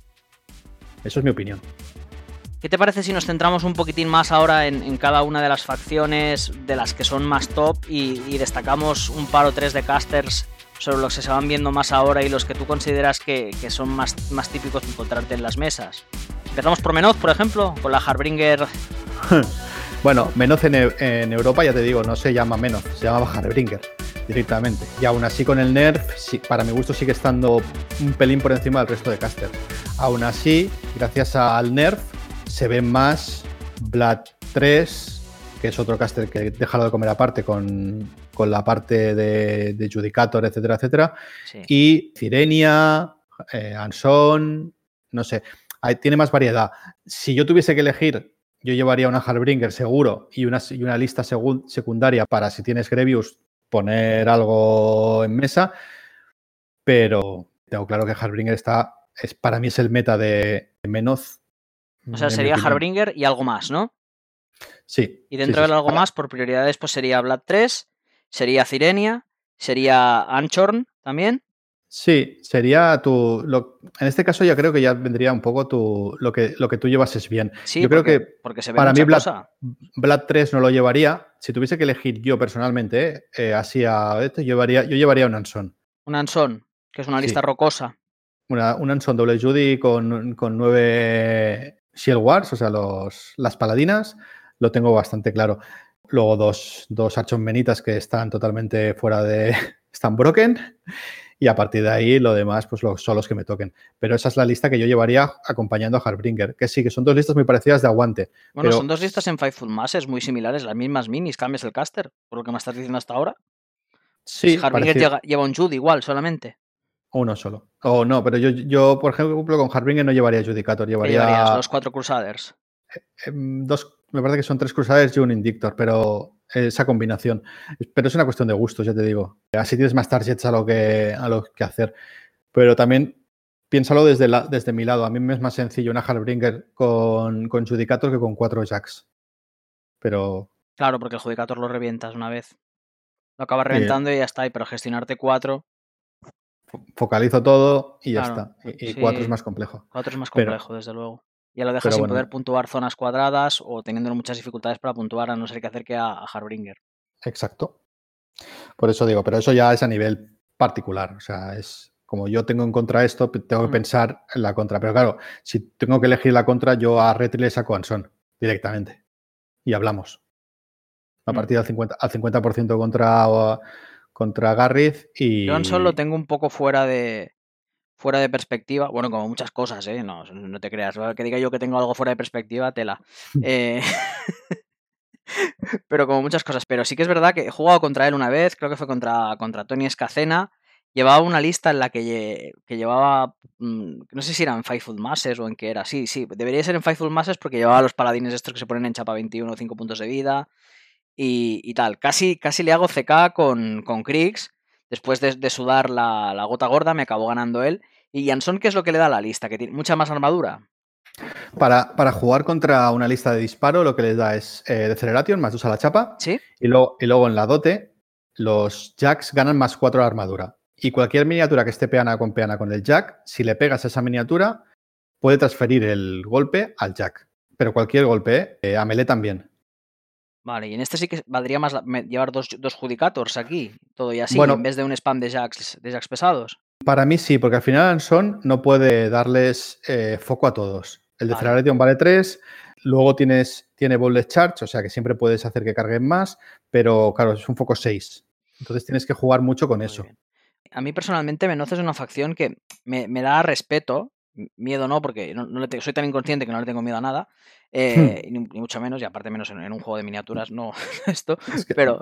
Eso es mi opinión. ¿Qué te parece si nos centramos un poquitín más ahora en, cada una de las facciones de las que son más top y, destacamos un par o tres de casters sobre los que se van viendo más ahora y los que tú consideras que, son más, más típicos de encontrarte en las mesas? Empezamos por Menoz, por ejemplo, con la Harbringer. bueno, Menoz en, Europa, ya te digo, no se llama Menoz, se llama Harbringer directamente. Y aún así con el nerf, para mi gusto sigue estando un pelín por encima del resto de caster. Aún así, gracias al nerf, se ve más Blood 3, que es otro caster que he dejado de comer aparte con, la parte de, Judicator, etcétera, etcétera. Y Cirenia, eh, Anson, no sé, tiene más variedad. Si yo tuviese que elegir yo llevaría una Hardbringer seguro y una, y una lista secundaria para si tienes Grevius poner algo en mesa, pero tengo claro que Harbringer está, es, para mí es el meta de menos. O sea, sería Harbringer y algo más, ¿no? Sí. Y dentro del algo más, por prioridades, pues sería Blood 3, sería Cirenia, sería Anchorn también. Sí, sería tu. lo- en este caso, yo creo que ya vendría un poco tu, lo, que, lo que tú llevas es bien. Sí, yo creo porque, que porque se ve para mí Vlad, cosa. Vlad 3 no lo llevaría. Si tuviese que elegir yo personalmente, eh, eh, así a esto, yo llevaría, yo llevaría un Anson. Un Anson, que es una Sí. lista rocosa. Una, un Anson doble Judy con, con nueve Shield Wars, o sea, los, las paladinas, lo tengo bastante claro. Luego dos, dos Menitas que están totalmente fuera de. están broken. Y a partir de ahí, lo demás, pues los, son los que me toquen. Pero esa es la lista que yo llevaría acompañando a Harbringer. Que sí, que son dos listas muy parecidas de aguante. Bueno, Pero- son dos listas en Fightful Masses muy similares, las mismas minis, cambias el caster, por lo que me estás diciendo hasta ahora. Sí, llega- lleva un Jude igual, solamente. Uno solo. O no, pero yo, yo, por ejemplo, con Harbringer no llevaría Judicator, ¿Qué llevaría. llevarías? Los cuatro Crusaders. Em, dos, me parece que son tres Crusaders y un Indictor, pero esa combinación. Pero es una cuestión de gustos, ya te digo. Así tienes más targets a lo que, a lo que hacer. Pero también piénsalo desde, la- desde mi lado. A mí me es más sencillo una Harbringer con, con Judicator que con cuatro Jacks. Pero Claro, porque el Judicator lo revientas una vez. Lo acabas reventando y ya está, pero gestionarte cuatro, fo- focalizo todo y ya Claro, está. Y, y sí. cuatro es más complejo. cuatro es más Pero- complejo, desde luego. Ya lo dejas pero sin bueno. poder puntuar zonas cuadradas o teniendo muchas dificultades para puntuar, a no ser que acerque a, a Harbringer. Exacto. Por eso digo, pero eso ya es a nivel particular. O sea, es como yo tengo en contra esto, tengo que Mm. pensar en la contra. Pero claro, si tengo que elegir la contra, yo a Retri le saco a Anson directamente. Y hablamos. A Mm. partir del 50%, al 50 contra, contra Garriz y. Johnson lo tengo un poco fuera de fuera de perspectiva. Bueno, como muchas cosas, ¿eh? No, no te creas. Que diga yo que tengo algo fuera de perspectiva, tela. Eh, pero como muchas cosas. Pero sí que es verdad que he jugado contra él una vez, creo que fue contra, contra Tony Escacena. Llevaba una lista en la que, lle- que llevaba. mm, No sé si era en Fightful Masses o en qué era. Sí, sí, debería ser en Fightful Masses porque llevaba los paladines estos que se ponen en chapa 21, 5 puntos de vida y, y tal. Casi, casi le hago CK con, con Kriegs. Después de, de sudar la, la gota gorda, me acabó ganando él. Y Jansson, ¿qué es lo que le da a la lista? Que tiene mucha más armadura. Para, para jugar contra una lista de disparo, lo que les da es eh, Deceleration más 2 a la chapa. ¿Sí? Y luego, y luego en la dote, los jacks ganan más 4 a la armadura. Y cualquier miniatura que esté peana con peana con el jack, si le pegas a esa miniatura, puede transferir el golpe al jack. Pero cualquier golpe, eh, a melee también. Vale, y en este sí que valdría más la- llevar dos, dos Judicators aquí. Todo y así, Bueno. en vez de un spam de jacks, de jacks pesados. Para mí sí, porque al final Anson no puede darles eh, foco a todos. El de Vale. Deceleration vale 3, luego tienes, tiene Bullet Charge, o sea que siempre puedes hacer que carguen más, pero claro, es un foco 6. Entonces tienes que jugar mucho con Muy eso. bien. A mí personalmente Menoz es una facción que me, me da respeto. Miedo no, porque no, no le te- soy tan inconsciente que no le tengo miedo a nada. eh, Hmm. ni, ni mucho menos, y aparte menos en, en un juego de miniaturas, no esto. Es que- Pero,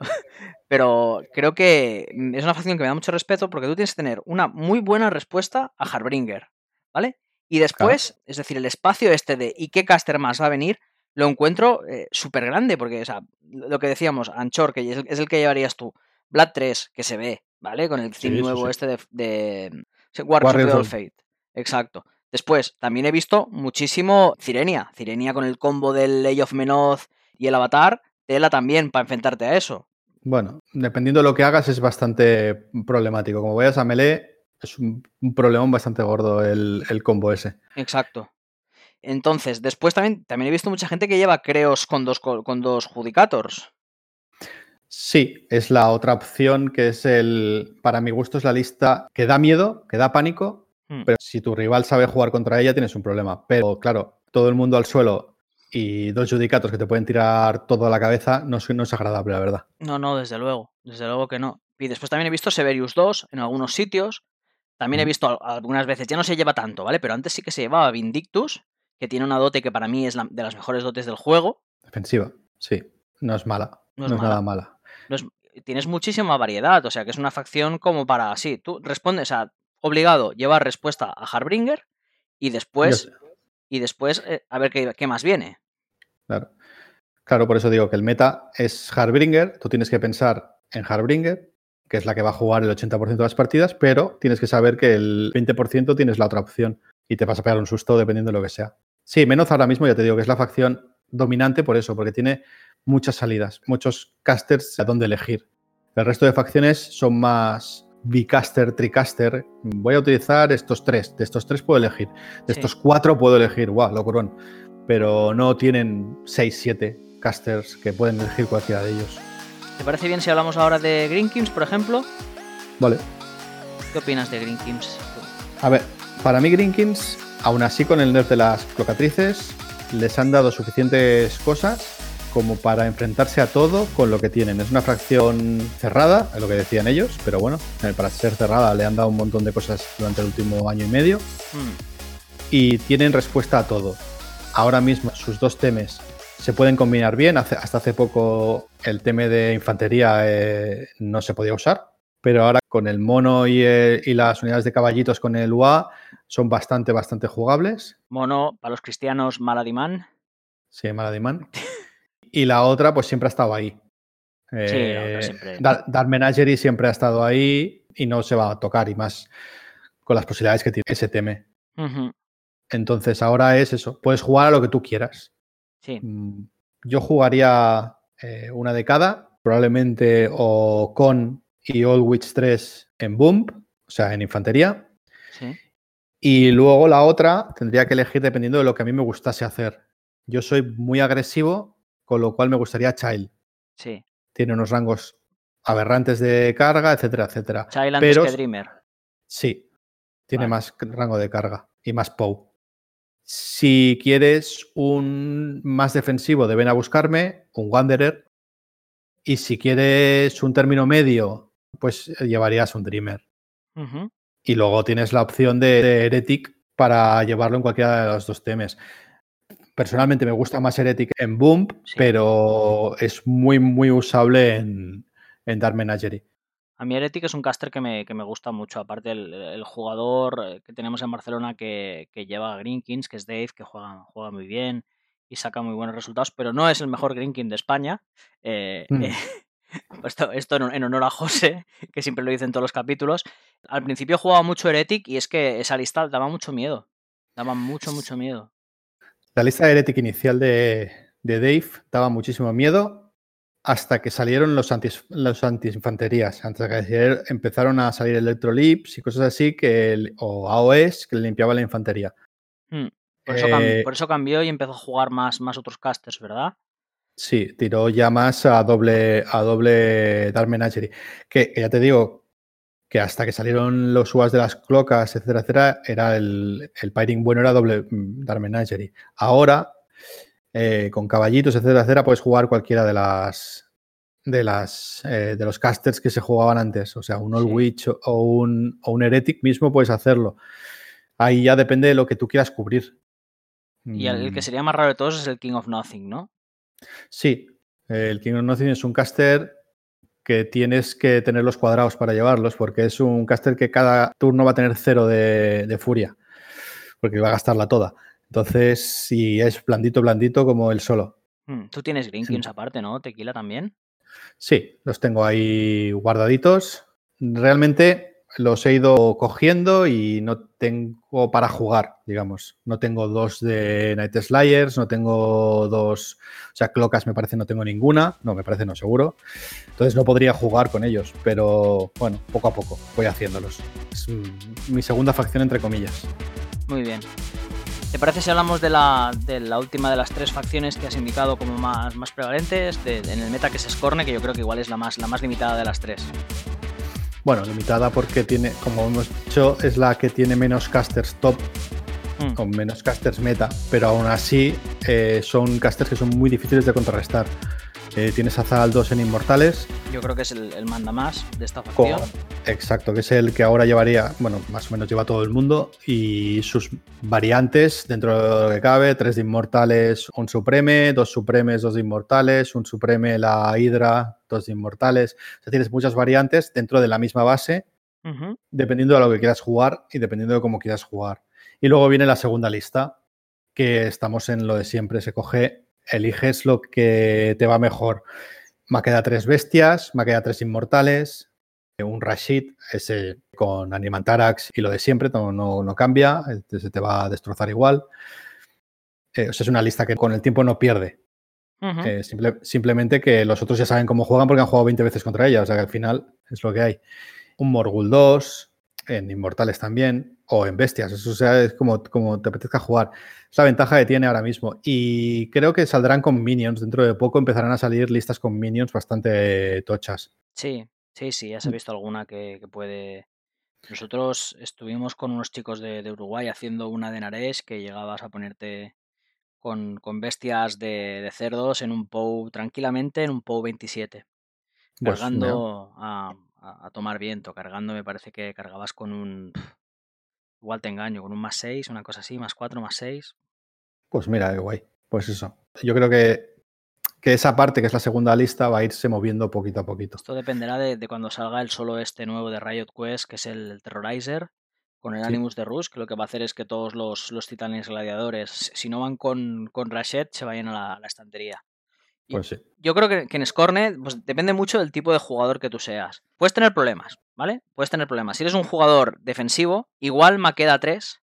pero creo que mm, es una facción que me da mucho respeto porque tú tienes que tener una muy buena respuesta a Harbringer, ¿vale? Y después, es decir, el espacio este de ¿y qué caster más va a venir? Lo encuentro súper grande porque, o sea, lo que decíamos, Anchor, que es el, es el que llevarías tú, Blood 3, que se ve, ¿vale? Con el sí, nuevo sí. este de, de War Warriors Superior of- Fate. Exacto. Después, también he visto muchísimo Cirenia. Cirenia con el combo del Ley of Menoz y el Avatar. Tela también para enfrentarte a eso. Bueno, dependiendo de lo que hagas es bastante problemático. Como vayas a melee, es un, un problemón bastante gordo el, el combo ese. Exacto. Entonces, después también, también he visto mucha gente que lleva Creos con dos, co- con dos Judicators. Sí, es la otra opción que es el, para mi gusto es la lista que da miedo, que da pánico, Hmm. pero si tu rival sabe jugar contra ella tienes un problema. Pero claro, todo el mundo al suelo y dos judicatos que te pueden tirar todo a la cabeza no es, no es agradable, la verdad. No, no, desde luego. Desde luego que no. Y después también he visto Severius 2 en algunos sitios. También he visto al- algunas veces, ya no se lleva tanto, ¿vale? Pero antes sí que se llevaba Vindictus, que tiene una dote que para mí es la- de las mejores dotes del juego. Defensiva, sí, no es mala, No no es mala. nada mala. No es- tienes muchísima variedad, o sea que es una facción como para, sí, tú respondes a, obligado, llevar respuesta a Harbringer y después, y después eh, a ver qué, qué más viene. claro. Claro, por eso digo que el meta es Harbringer, tú tienes que pensar en Harbringer, que es la que va a jugar el 80% de las partidas, pero tienes que saber que el 20% tienes la otra opción y te vas a pegar un susto dependiendo de lo que sea. Sí, menos ahora mismo ya te digo que es la facción dominante por eso, porque tiene muchas salidas, muchos casters a dónde elegir. El resto de facciones son más bicaster, tricaster, voy a utilizar estos tres. De estos tres puedo elegir. De estos cuatro puedo elegir. ¡Guau, locurón! Pero no tienen seis, siete casters que pueden elegir cualquiera de ellos. ¿Te parece bien si hablamos ahora de Green Kings, por ejemplo? Vale. ¿Qué opinas de Green Kings? A ver, para mí Green Kings, aún así con el nerf de las clocatrices, les han dado suficientes cosas como para enfrentarse a todo con lo que tienen. Es una fracción cerrada, es lo que decían ellos, pero bueno, eh, para ser cerrada le han dado un montón de cosas durante el último año y medio. Hmm. Y tienen respuesta a todo. Ahora mismo sus dos temes se pueden combinar bien. hasta hace poco el tema de infantería eh, no se podía usar, pero ahora con el mono y, y, las unidades de caballitos con el UA son bastante, bastante jugables. Mono, para los cristianos, Maladimán. Sí, Maladimán. Y la otra, pues siempre ha estado ahí. sí, eh, siempre. Dark Menagerie siempre ha estado ahí y no se va a tocar, y más con las posibilidades que tiene ese teme. Entonces, ahora es eso. Puedes jugar a lo que tú quieras. Sí. Mm, yo jugaría eh, una de cada, probablemente o con y All Witch 3 en Boom, o sea, en infantería. Sí. Y luego la otra tendría que elegir dependiendo de lo que a mí me gustase hacer. Yo soy muy agresivo con lo cual me gustaría Child. Sí. Tiene unos rangos aberrantes de carga, etcétera, etcétera. Child antes que Dreamer. Sí, tiene más rango de carga y más POW. Si quieres un más defensivo de ven a buscarme, un Wanderer. Y si quieres un término medio, pues llevarías un Dreamer. Y luego tienes la opción de, de Heretic para llevarlo en cualquiera de los dos temas. Personalmente me gusta más Heretic en Boom, pero es muy, muy usable en, en Dark Menagerie. A mí Heretic es un caster que me, que me gusta mucho. Aparte, el, jugador eh, que tenemos en Barcelona que, lleva a Greenkins, que es Dave, que juega, juega muy bien y saca muy buenos resultados, pero no es el mejor Greenkin de España. Eh, mm. eh, esto, esto en, honor a José, que siempre lo dice en todos los capítulos. Al principio jugaba mucho Heretic y es que esa lista daba mucho miedo. Daba mucho, mucho miedo. La lista de heretic inicial de, Dave daba muchísimo miedo hasta que salieron los antis, los anti-infanterías, antes que empezaron a salir electrolips y cosas así, que o AOS que le limpiaba la infantería. Hmm. Eh, por, eso cambió, y empezó a jugar más, más otros casters, ¿verdad? Sí, tiró ya más a doble, a doble Dark Menagerie. Que, que ya te digo, que hasta que salieron los UAS de las clocas, etcétera, etcétera, era el, el piring bueno era doble mm, Dark Menagerie. Ahora, eh, con caballitos, etcétera, etcétera, puedes jugar cualquiera de las de las eh, de los casters que se jugaban antes. O sea, un All Witch o un, o un Heretic mismo puedes hacerlo. Ahí ya depende de lo que tú quieras cubrir. Y el, que mm. sería más raro de todos es el King of Nothing, ¿no? Sí, el King of Nothing es un caster que tienes que tener los cuadrados para llevarlos, porque es un caster que cada turno va a tener cero de, furia, porque va a gastarla toda. Entonces, si es blandito, blandito como el solo. Hmm, tú tienes Green aparte, ¿no? Tequila también. Sí, los tengo ahí guardaditos. Realmente los he ido cogiendo y no tengo para jugar, digamos. No tengo dos de Night Slayers, no tengo dos, o sea, clocas me parece no tengo ninguna, no, me parece no seguro. Entonces no podría jugar con ellos, pero bueno, poco a poco voy haciéndolos. Es mi segunda facción entre comillas. Muy bien. ¿Te parece si hablamos de la, de la última de las tres facciones que has indicado como más, más prevalentes en el meta que es Scorne, que yo creo que igual es la más, la más limitada de las tres? Bueno, limitada porque tiene, como hemos dicho, es la que tiene menos casters top, mm. con menos casters meta, pero aún así eh, son casters que son muy difíciles de contrarrestar. Eh, tienes a Zal 2 en Inmortales. Yo creo que es el, manda más de esta facción. exacto, que es el que ahora llevaría, bueno, más o menos lleva todo el mundo. Y sus variantes, dentro de lo que cabe, tres de Inmortales, un Supreme, dos Supremes, dos de Inmortales, un Supreme, la Hydra, dos de Inmortales. O sea, tienes muchas variantes dentro de la misma base, dependiendo de lo que quieras jugar y dependiendo de cómo quieras jugar. Y luego viene la segunda lista, que estamos en lo de siempre, se coge eliges lo que te va mejor. Me queda tres bestias, me queda tres inmortales, un Rashid, ese con Animantarax y lo de siempre, no, no, cambia, se te va a destrozar igual. Eh, o sea, es una lista que con el tiempo no pierde. Eh, simplemente que los otros ya saben cómo juegan porque han jugado 20 veces contra ella, o sea que al final es lo que hay. un Morgul 2, en Inmortales también, o en Bestias. Eso sea, es como, como te apetezca jugar. Es la ventaja que tiene ahora mismo. Y creo que saldrán con minions. Dentro de poco empezarán a salir listas con minions bastante tochas. Sí, sí, sí, ya se ha mm. visto alguna que, puede. Nosotros estuvimos con unos chicos de, Uruguay haciendo una de Naresh que llegabas a ponerte con, bestias de, cerdos en un POU tranquilamente, en un POU 27. Pues cargando a, a, tomar viento. Cargando me parece que cargabas con un... Igual te engaño, con un más 6, una cosa así, más 4, más 6. Pues mira, qué guay. Pues eso. Yo creo que, que, esa parte, que es la segunda lista, va a irse moviendo poquito a poquito. Esto dependerá de, cuando salga el solo este nuevo de Riot Quest, que es el Terrorizer, con el Animus de Rush, que lo que va a hacer es que todos los, los titanes gladiadores, si no van con, con Rashet, se vayan a la estantería. Pues yo creo que, en Scornet pues, depende mucho del tipo de jugador que tú seas. Puedes tener problemas, ¿vale? Puedes tener problemas. Si eres un jugador defensivo, igual Maqueda 3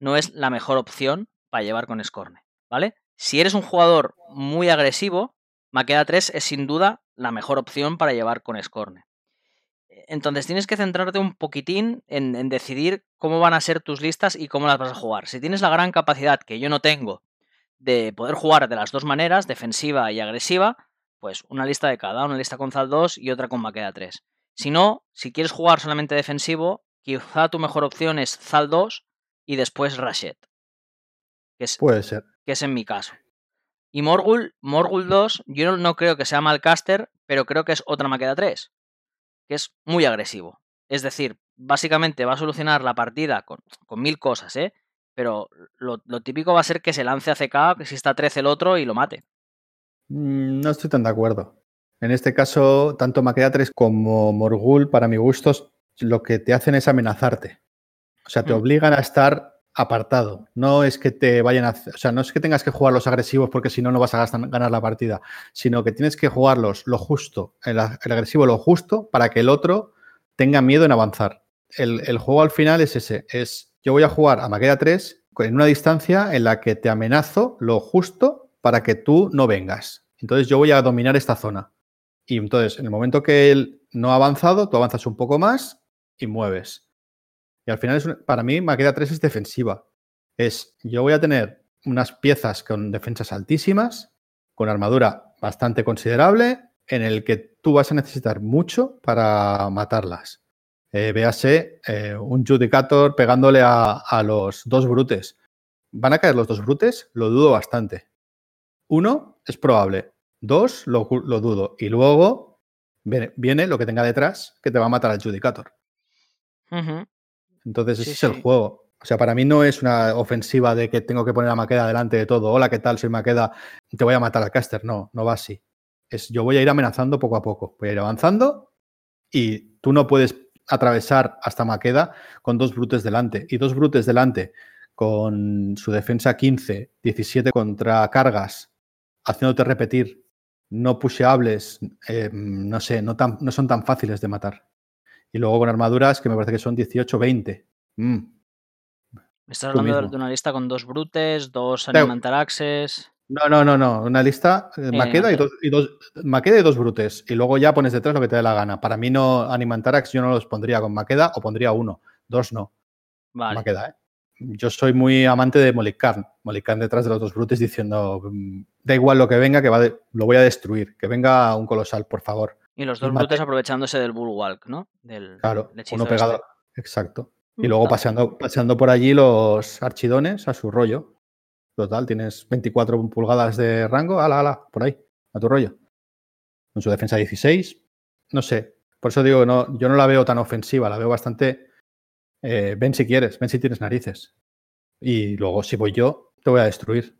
no es la mejor opción para llevar con Scornet, ¿vale? Si eres un jugador muy agresivo, Maqueda 3 es sin duda la mejor opción para llevar con Scornet. Entonces tienes que centrarte un poquitín en, en, decidir cómo van a ser tus listas y cómo las vas a jugar. Si tienes la gran capacidad que yo no tengo de poder jugar de las dos maneras, defensiva y agresiva, pues una lista de cada, una lista con Zal 2 y otra con Maqueda 3. Si no, si quieres jugar solamente defensivo, quizá tu mejor opción es Zal 2 y después Rashet. Que es, Puede ser. Que es en mi caso. Y Morgul, Morgul 2, yo no creo que sea mal caster, pero creo que es otra Maqueda 3, que es muy agresivo. Es decir, básicamente va a solucionar la partida con, con mil cosas, ¿eh? Pero lo, típico va a ser que se lance a CK, que si está 13 el otro y lo mate. Mm, no estoy tan de acuerdo. En este caso, tanto Maqueda 3 como Morgul, para mi gusto, lo que te hacen es amenazarte. O sea, te mm. obligan a estar apartado. No es que te vayan a. O sea, no es que tengas que jugar los agresivos porque si no, no vas a ganar la partida, sino que tienes que jugarlos lo justo, el, agresivo lo justo, para que el otro tenga miedo en avanzar. El, el, juego al final es ese: es yo voy a jugar a Maqueda 3 en una distancia en la que te amenazo lo justo para que tú no vengas. Entonces yo voy a dominar esta zona. Y entonces, en el momento que él no ha avanzado, tú avanzas un poco más y mueves. Y al final, para mí, Maqueda 3 es defensiva. Es, yo voy a tener unas piezas con defensas altísimas, con armadura bastante considerable, en el que tú vas a necesitar mucho para matarlas. Eh, véase eh, un Judicator pegándole a, los dos brutes. ¿Van a caer los dos brutes? Lo dudo bastante. Uno, es probable. Dos, lo, dudo. Y luego viene, lo que tenga detrás que te va a matar al Judicator. Entonces, ese es el juego. O sea, para mí no es una ofensiva de que tengo que poner a Maqueda delante de todo. Hola, ¿qué tal? Soy Maqueda. Te voy a matar al caster. No, no va así. Es, yo voy a ir amenazando poco a poco. Voy a ir avanzando y tú no puedes atravesar hasta Maqueda con dos brutes delante. Y dos brutes delante con su defensa 15, 17 contra cargas, haciéndote repetir, no pusheables, eh, no sé, no, tan, no, son tan fáciles de matar. Y luego con armaduras que me parece que son 18, 20. Mm. estás hablando de una lista con dos brutes, dos animantaraxes. No, no, no, no. Una lista, eh, Maqueda, y dos, y dos, Maqueda y dos brutes. Y luego ya pones detrás lo que te dé la gana. Para mí no, Animantarax yo no los pondría con Maqueda o pondría uno. Dos no. Vale. Maqueda, ¿eh? Yo soy muy amante de Molikarn. Molikarn detrás de los dos brutes diciendo, mm, da igual lo que venga, que va lo voy a destruir. Que venga un colosal, por favor. Y los dos brutes aprovechándose del Bullwalk, ¿no? Del, claro, uno pegado. Este. Exacto. Y luego paseando, paseando por allí los archidones a su rollo. Total, tienes 24 pulgadas de rango, ala, ala, por ahí, a tu rollo. Con su defensa 16, no sé. Por eso digo, no, yo no la veo tan ofensiva, la veo bastante. Eh, ven si quieres, ven si tienes narices. Y luego, si voy yo, te voy a destruir.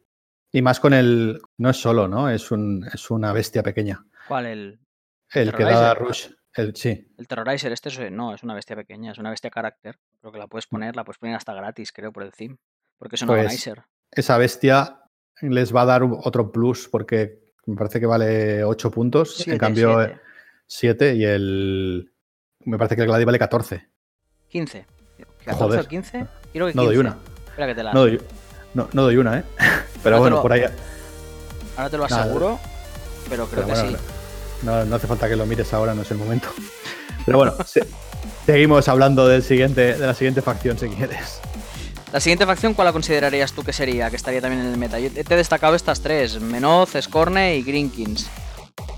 Y más con el. No es solo, ¿no? Es, un, es una bestia pequeña. ¿Cuál? El. El que da Rush. El, sí. El Terrorizer, este no, es una bestia pequeña, es una bestia carácter. Creo que la puedes poner, la puedes poner hasta gratis, creo, por el theme. Porque es un pues, organizer esa bestia les va a dar otro plus porque me parece que vale 8 puntos, en cambio 7 y el... Me parece que el Gladi vale 14. 15. ¿14 o 15? Quiero que 15. No doy una. Espera que te la... No doy, no, no doy una, ¿eh? Pero bueno, por ahí... Ahora te lo aseguro, pero creo que sí. No, no, hace falta que lo mires ahora, no es el momento. Pero bueno, Seguimos hablando del siguiente, de la siguiente facción si quieres. La siguiente facción, ¿cuál la considerarías tú que sería? Que estaría también en el meta. Yo te he destacado estas tres: Menoz, Scorne y Greenkins.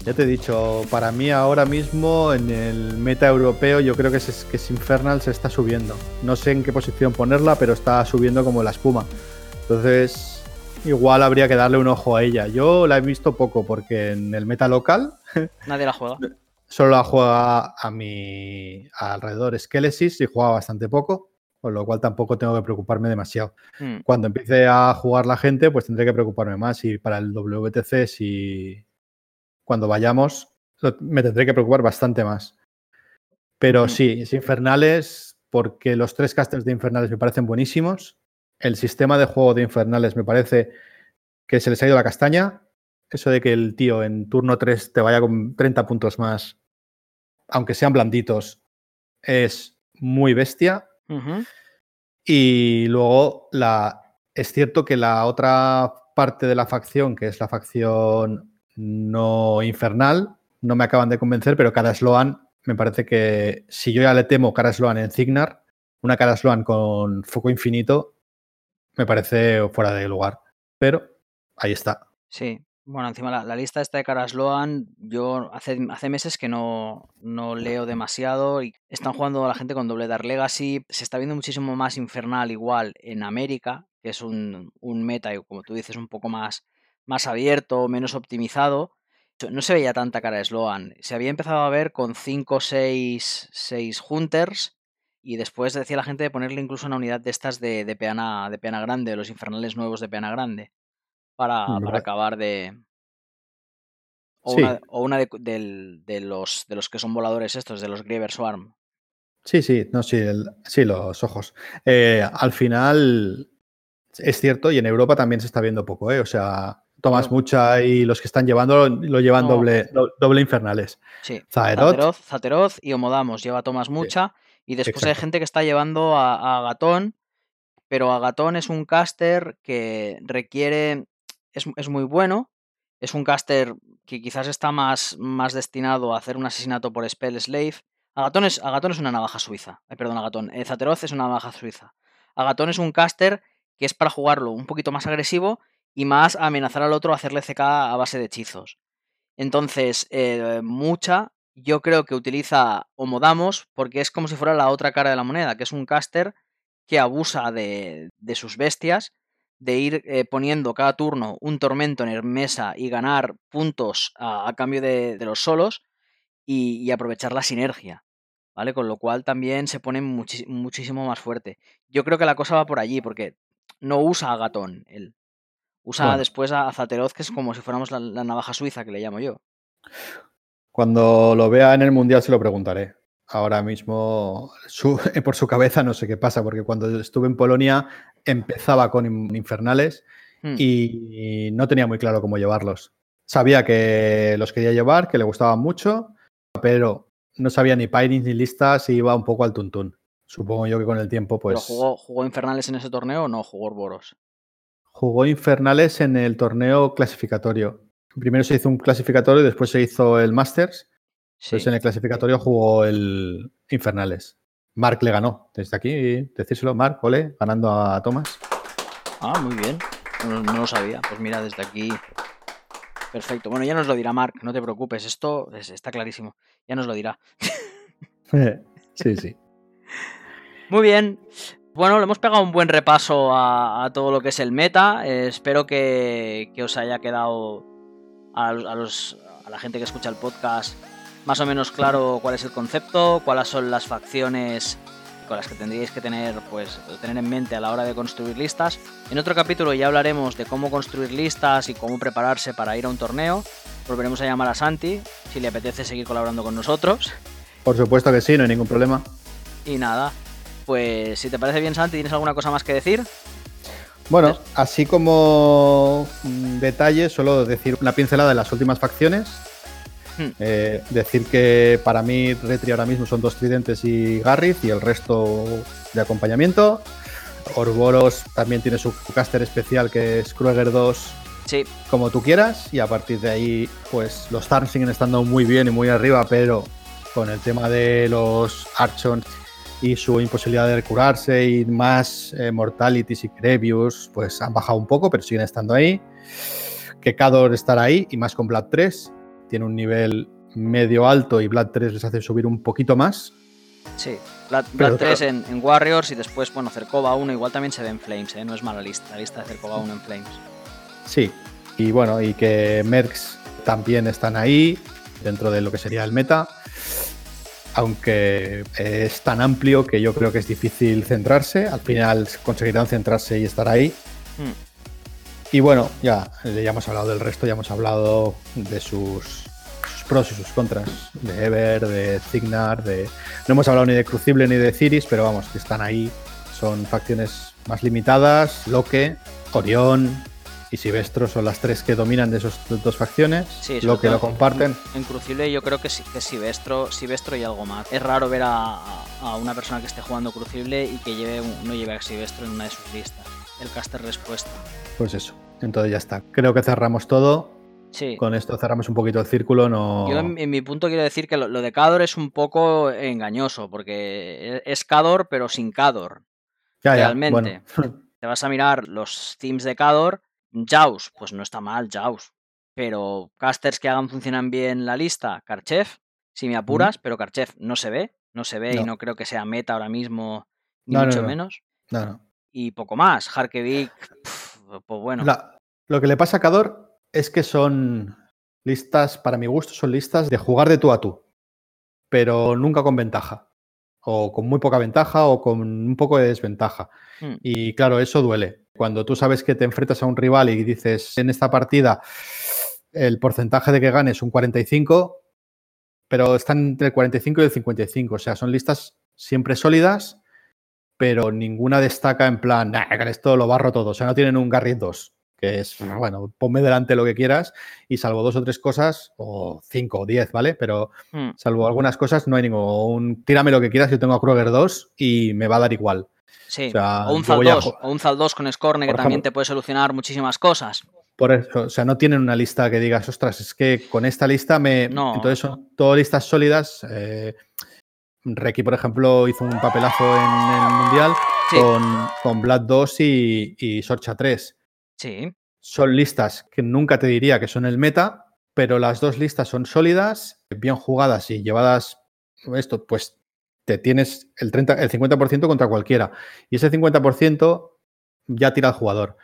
Ya te he dicho, para mí ahora mismo en el meta europeo yo creo que es, que es Infernal se está subiendo. No sé en qué posición ponerla, pero está subiendo como la espuma. Entonces, igual habría que darle un ojo a ella. Yo la he visto poco porque en el meta local... Nadie la juega. Solo la juega a mi alrededor Skelesis y juega bastante poco, con lo cual tampoco tengo que preocuparme demasiado. Hmm. Cuando empiece a jugar la gente, pues tendré que preocuparme más y para el WTC si cuando vayamos me tendré que preocupar bastante más. Pero sí, es Infernales porque los tres casters de Infernales me parecen buenísimos. El sistema de juego de Infernales me parece que se les ha ido la castaña. Eso de que el tío en turno 3 te vaya con 30 puntos más aunque sean blanditos, es muy bestia. Y luego la, es cierto que la otra parte de la facción, que es la facción no infernal, no me acaban de convencer, pero Cara Sloan, me parece que si yo ya le temo Cara Sloan en Cignar, una Cara Sloan con foco infinito, me parece fuera de lugar. Pero ahí está. Sí, bueno, encima la, lista esta de Karasloan, yo hace, hace meses que no, no, leo demasiado y están jugando la gente con doble Dark Legacy. Se está viendo muchísimo más infernal igual en América, que es un, un meta, y como tú dices, un poco más, más abierto, menos optimizado. No se veía tanta cara Sloan. Se había empezado a ver con 5 o 6, Hunters. Y después decía la gente de ponerle incluso una unidad de estas de, de, peana, de peana grande, los infernales nuevos de peana grande para, para acabar de. O una, de, los, de los que son voladores estos, de los Griever Swarm. Sí, sí, no, sí, sí los ojos. Eh, al final es cierto, y en Europa también se está viendo poco, ¿eh? O sea, tomas mucha y los que están llevando lo llevan doble, doble infernales. Sí, Zateroth. Zateroth, y Homodamos lleva Tomas mucha. y después hay gente que está llevando a, a Gatón, pero Agatón es un caster que requiere es, muy bueno. Es un caster que quizás está más, más destinado a hacer un asesinato por Spell Slave. Agatón es, Agatón es una navaja suiza. Eh, perdón, Agatón. Eh, Zateroth es una navaja suiza. Agatón es un caster que es para jugarlo un poquito más agresivo y más amenazar al otro a hacerle CK a base de hechizos. Entonces, eh, mucha, yo creo que utiliza Homodamos porque es como si fuera la otra cara de la moneda, que es un caster que abusa de, de sus bestias de ir eh, poniendo cada turno un tormento en mesa y ganar puntos a, cambio de, los solos y, aprovechar la sinergia. ¿Vale? Con lo cual también se pone muchísimo más fuerte. Yo creo que la cosa va por allí, porque no usa a Gatón él. Usa después a Zateroth, que es como si fuéramos la, navaja suiza que le llamo yo. Cuando lo vea en el mundial se lo preguntaré ahora mismo por su cabeza no sé qué pasa, porque cuando estuve en Polonia empezaba con infernales hmm. y no tenía muy claro cómo llevarlos. Sabía que los quería llevar, que le gustaban mucho, pero no sabía ni pairings ni listas y iba un poco al tuntún. Supongo yo que con el tiempo, pues. jugó, jugó, Infernales en ese torneo o no jugó Boros? Jugó Infernales en el torneo clasificatorio. Primero se hizo un clasificatorio y después se hizo el Masters. Entonces en el clasificatorio jugó el Infernales. Mark le ganó. Desde aquí, decírselo, Mark, ole, ganando a Thomas. Ah, muy bien. No, lo sabía. Pues mira, desde aquí. Perfecto. Bueno, ya nos lo dirá Mark, no te preocupes. Esto está clarísimo. Ya nos lo dirá. sí, sí. Muy bien. Bueno, le hemos pegado un buen repaso a, todo lo que es el meta. Eh, espero que, os haya quedado a, los, a la gente que escucha el podcast más o menos claro cuál es el concepto, cuáles son las facciones con las que tendríais que tener, pues, tener en mente a la hora de construir listas. En otro capítulo ya hablaremos de cómo construir listas y cómo prepararse para ir a un torneo. Volveremos a llamar a Santi si le apetece seguir colaborando con nosotros. Por supuesto que sí, no hay ningún problema. Y nada, pues si te parece bien Santi, ¿tienes alguna cosa más que decir? Bueno, así como detalle, solo decir una pincelada de las últimas facciones. Eh, decir que para mí Retri ahora mismo son dos tridentes y Garrith y el resto de acompañamiento. Orboros también tiene su caster especial que es Krueger 2. Sí. Como tú quieras. Y a partir de ahí, pues los Tarn siguen estando muy bien y muy arriba, pero con el tema de los Archons y su imposibilidad de curarse y más eh, mortalities y Crevius, pues han bajado un poco, pero siguen estando ahí. Que Cador estará ahí y más con Blood 3. Tiene un nivel medio alto y Blood 3 les hace subir un poquito más. Sí, Blood, 3 en, Warriors y después, bueno, Cercova 1 igual también se ve en Flames, ¿eh? no es mala lista, la lista de Cercova 1 en Flames. Sí, y bueno, y que Mercs también están ahí, dentro de lo que sería el meta, aunque es tan amplio que yo creo que es difícil centrarse, al final conseguirán centrarse y estar ahí. Hmm. Y bueno, ya, ya hemos hablado del resto, ya hemos hablado de sus pros y sus contras de Ever, de Cignar, de. No hemos hablado ni de Crucible ni de Ciris, pero vamos, que están ahí. Son facciones más limitadas. Loque, Orión y Silvestro son las tres que dominan de esas dos facciones. Sí, lo que lo comparten. En Crucible yo creo que sí, que Silvestro, y algo más. Es raro ver a, una persona que esté jugando Crucible y que lleve no lleve a Silvestro en una de sus listas. El caster respuesta. Pues eso. Entonces ya está. Creo que cerramos todo. Con esto cerramos un poquito el círculo. No... Yo en, mi punto quiero decir que lo, de Cador es un poco engañoso, porque e, es Cador pero sin Cador. Realmente. Te vas a mirar los themes de Cador. Jaws, pues no está mal, Jaws. Pero casters que hagan funcionan bien la lista, Karchev, si me apuras, pero Karchev no se ve, no se ve y no creo que sea meta ahora mismo, ni mucho menos. Y poco más. Harkevik, pues bueno. lo que le pasa a Cador es que son listas, para mi gusto, son listas de jugar de tú a tú, pero nunca con ventaja, o con muy poca ventaja o con un poco de desventaja. Hmm. Y claro, eso duele. Cuando tú sabes que te enfrentas a un rival y dices, en esta partida el porcentaje de que ganes es un 45, pero están entre el 45 y el 55, o sea, son listas siempre sólidas, pero ninguna destaca en plan, nah, esto lo barro todo, o sea, no tienen un Garry 2 que es, bueno, ponme delante lo que quieras y salvo dos o tres cosas, o cinco o diez, ¿vale? Pero hmm. salvo algunas cosas, no hay ningún. Tírame lo que quieras, yo tengo a Kroger 2 y me va a dar igual. Sí, o, un Zal 2, o un Zal 2 con Scorne que también te puede solucionar muchísimas cosas. Por eso, o sea, no tienen una lista que digas, ostras, es que con esta lista me. No. Entonces son todas listas sólidas. Eh, Reiki, por ejemplo, hizo un papelazo en el Mundial con, con Blood 2 y, y Sorcha 3. Sí. Son listas que nunca te diría que son el meta, pero las dos listas son sólidas, bien jugadas y llevadas esto, pues te tienes el, 30, el 50% contra cualquiera. Y ese 50% ya tira al jugador.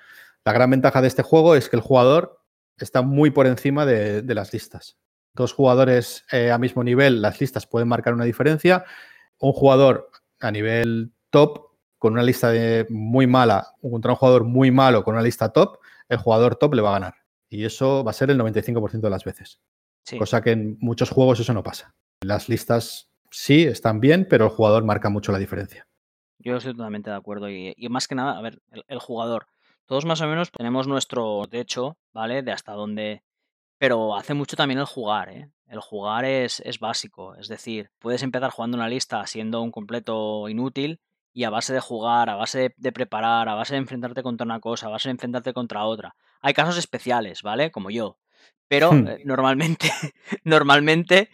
La gran ventaja de este juego es que el jugador está muy por encima de, las listas. Dos jugadores eh, a mismo nivel, las listas pueden marcar una diferencia. Un jugador a nivel top con una lista de muy mala contra un jugador muy malo con una lista top, el jugador top le va a ganar. Y eso va a ser el 95% de las veces. Cosa que en muchos juegos eso no pasa. Las listas sí están bien, pero el jugador marca mucho la diferencia. Yo estoy totalmente de acuerdo. Y, más que nada, a ver, el, jugador. Todos más o menos tenemos nuestro techo, ¿vale? De hasta dónde. Pero hace mucho también el jugar, ¿eh? El jugar es, es básico. Es decir, puedes empezar jugando una lista siendo un completo inútil y a base de jugar, a base de, preparar, a base de enfrentarte contra una cosa, a base de enfrentarte contra otra. Hay casos especiales, ¿vale? Como yo. Pero hmm. eh, normalmente, normalmente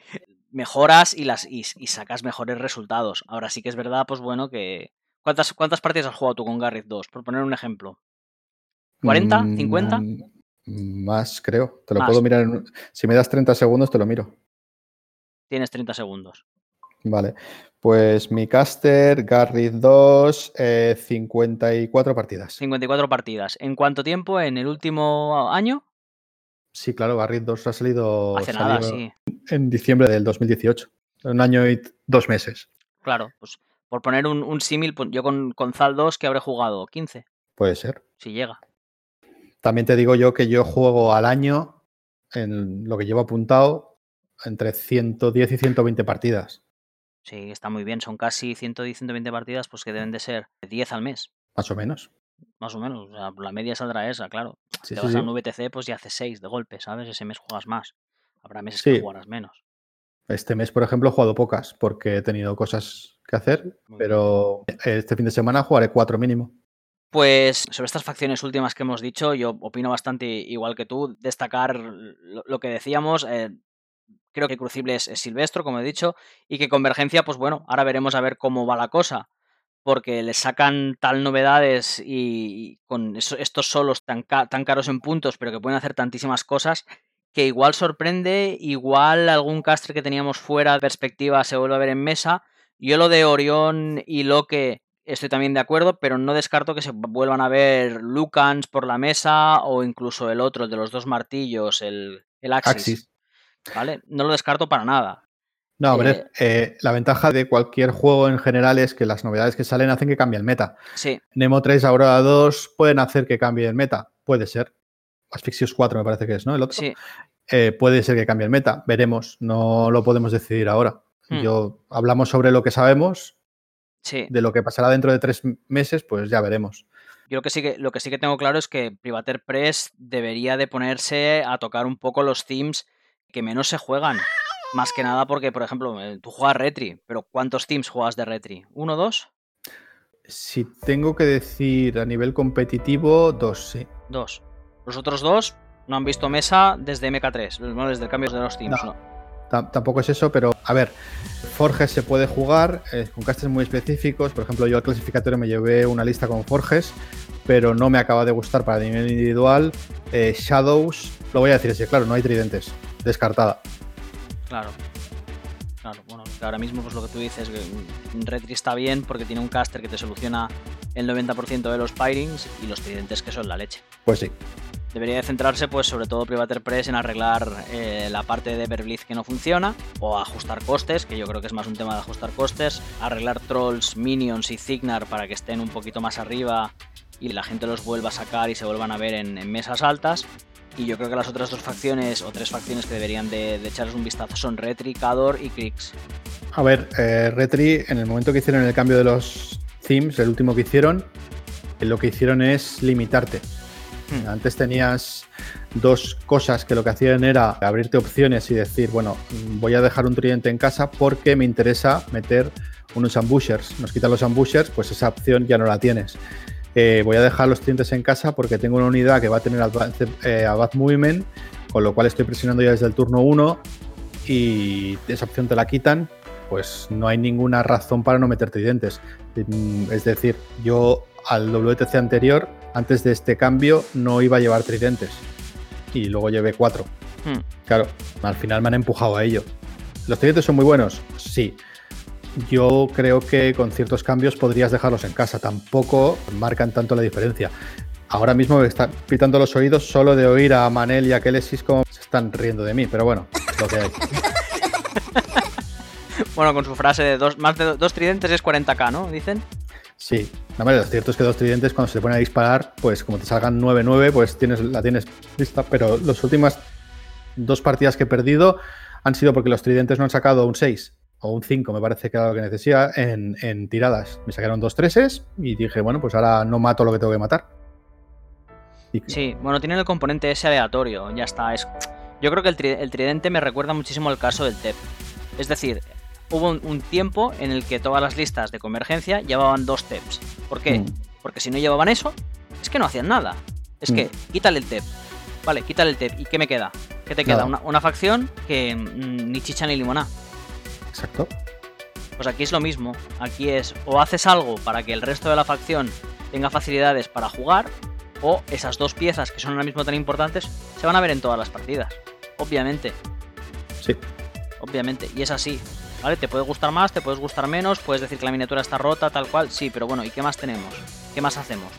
mejoras y, las, y, sacas mejores resultados. Ahora sí que es verdad, pues bueno, que... ¿Cuántas, cuántas partidas has jugado tú con Garrett 2? Por poner un ejemplo. ¿40? ¿50? Mm, más, creo. Te lo puedo mirar. Si me das 30 segundos, te lo miro. Tienes 30 segundos. Vale. Pues mi caster, Garrett 2, 54 partidas. 54 partidas. ¿En cuánto tiempo? ¿En el último año? Sí, claro, Garrett 2 ha salido, Hace nada, sí. en diciembre del 2018. Un año y dos meses. Claro, pues por poner un, símil, yo con, con Zal 2 que habré jugado 15. Puede ser. Si llega. También te digo yo que yo juego al año, en lo que llevo apuntado, entre 110 y 120 partidas. Sí, está muy bien. Son casi 110, 120 partidas, pues que deben de ser 10 al mes. Más o menos. Más o menos. la media saldrá esa, claro. Si Te vas a un VTC, pues ya haces 6 de golpe, ¿sabes? Ese mes juegas más. Habrá meses que jugarás menos. Este mes, por ejemplo, he jugado pocas porque he tenido cosas que hacer, pero este fin de semana jugaré 4 mínimo. Pues sobre estas facciones últimas que hemos dicho, yo opino bastante igual que tú, destacar lo, que decíamos, eh, creo que Crucible es, Silvestro, como he dicho, y que Convergencia, pues bueno, ahora veremos a ver cómo va la cosa, porque le sacan tal novedades y, con estos solos tan, tan caros en puntos, pero que pueden hacer tantísimas cosas, que igual sorprende, igual algún castre que teníamos fuera de perspectiva se vuelve a ver en mesa. Yo lo de Orión y Loque estoy también de acuerdo, pero no descarto que se vuelvan a ver Lucans por la mesa o incluso el otro, el de los dos martillos, el, el Axis. ¿Vale? No lo descarto para nada. No, hombre, eh, eh, la ventaja de cualquier juego en general es que las novedades que salen hacen que cambie el meta. Sí. Nemo 3, Aurora 2 pueden hacer que cambie el meta. Puede ser. Asphyxios 4 me parece que es, ¿no? El otro. Sí. Eh, puede ser que cambie el meta. Veremos. No lo podemos decidir ahora. Hmm. Yo hablamos sobre lo que sabemos de lo que pasará dentro de tres meses, pues ya veremos. Yo lo que, sí que, lo que sí que tengo claro es que Privater Press debería de ponerse a tocar un poco los themes que menos se juegan. Más que nada porque, por ejemplo, eh, tú juegas Retri, pero ¿cuántos teams juegas de Retri? ¿Uno, dos? Si tengo que decir a nivel competitivo, dos, sí. Dos. Los otros dos no han visto mesa desde MK3, desde el cambio de los teams, no tampoco es eso, pero a ver, Forges se puede jugar eh, con castes muy específicos. Por ejemplo, yo al clasificatorio me llevé una lista con Forges, pero no me acaba de gustar para nivel individual. Eh, Shadows, lo voy a decir así, claro, no hay tridentes, descartada. Claro. Claro, bueno, ahora mismo pues lo que tú dices, Retri está bien porque tiene un caster que te soluciona el 90% de los pirings y los tridentes que son la leche. Pues sí debería de centrarse, pues sobre todo Privater Press, en arreglar eh, la parte de Everblitz que no funciona, o ajustar costes, que yo creo que es más un tema de ajustar costes, arreglar trolls, minions y Cignar para que estén un poquito más arriba y la gente los vuelva a sacar y se vuelvan a ver en, mesas altas. Y yo creo que las otras dos facciones o tres facciones que deberían de, echarles un vistazo son Retri, Cador y Krix. A ver, eh, Retri, en el momento que hicieron el cambio de los themes, el último que hicieron, lo que hicieron es limitarte Hmm. Antes tenías dos cosas que lo que hacían era abrirte opciones y decir, bueno, voy a dejar un tridente en casa porque me interesa meter unos ambushers. Nos quitan los ambushers, pues esa opción ya no la tienes. Eh, voy a dejar los tridentes en casa porque tengo una unidad que va a tener Advanced, eh, Movement, con lo cual estoy presionando ya desde el turno 1 y esa opción te la quitan, pues no hay ninguna razón para no meter tridentes. Mm, es decir, yo al WTC anterior antes de este cambio no iba a llevar tridentes y luego llevé cuatro. Hmm. Claro, al final me han empujado a ello. ¿Los tridentes son muy buenos? Sí. Yo creo que con ciertos cambios podrías dejarlos en casa. Tampoco marcan tanto la diferencia. Ahora mismo me están pitando los oídos solo de oír a Manel y a Kelesis como se están riendo de mí, pero bueno, lo que hay. bueno, con su frase de dos, más de dos tridentes es 40k, ¿no? Dicen. Sí, no, lo cierto es que dos tridentes cuando se te ponen a disparar, pues como te salgan 9-9, pues tienes, la tienes lista, pero las últimas dos partidas que he perdido han sido porque los tridentes no han sacado un 6 o un 5, me parece que era lo que necesitaba en, tiradas. Me sacaron dos treses y dije, bueno, pues ahora no mato lo que tengo que matar. Sí, bueno, tiene el componente ese aleatorio, ya está. Es... Yo creo que el, el tridente me recuerda muchísimo al caso del TEP. Es decir, hubo un, tiempo en el que todas las listas de convergencia llevaban dos TEPs. ¿Por qué? Mm. Porque si no llevaban eso, es que no hacían nada. Es que mm. quítale el TEP. Vale, quítale el TEP. ¿Y qué me queda? ¿Qué te queda? Una, facción que mm, ni chicha ni limoná. Exacto. Pues aquí es lo mismo. Aquí es o haces algo para que el resto de la facción tenga facilidades para jugar, o esas dos piezas que son ahora mismo tan importantes se van a ver en todas las partidas. Obviamente. Sí. Obviamente. Y es así. ¿Vale? Te puede gustar más, te puedes gustar menos, puedes decir que la miniatura está rota, tal cual, sí, pero bueno, ¿y qué más tenemos? ¿Qué más hacemos?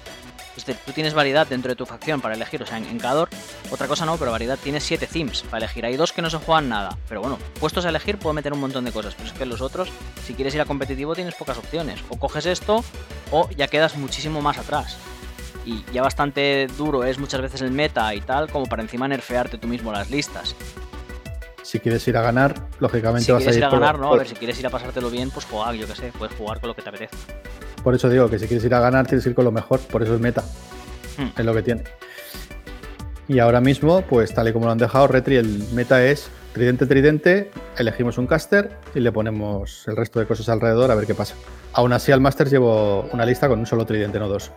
Es decir, tú tienes variedad dentro de tu facción para elegir, o sea, en, en otra cosa no, pero variedad tienes 7 themes para elegir. Hay dos que no se juegan nada, pero bueno, puestos a elegir puedo meter un montón de cosas, pero es que los otros, si quieres ir a competitivo, tienes pocas opciones. O coges esto, o ya quedas muchísimo más atrás. Y ya bastante duro es muchas veces el meta y tal, como para encima nerfearte tú mismo las listas. Si quieres ir a ganar, lógicamente vas a ir. ir a ganar, no, a ver, si quieres ir a pasártelo bien, pues jugar, yo qué sé, puedes jugar con lo que te apetece. Por eso digo que si quieres ir a ganar, tienes que ir con lo mejor, por eso es meta. Hmm. Es lo que tiene. Y ahora mismo, pues tal y como lo han dejado, Retri, el meta es tridente, tridente, elegimos un caster y le ponemos el resto de cosas alrededor a ver qué pasa. Aún así, al Masters llevo una lista con un solo tridente, no dos.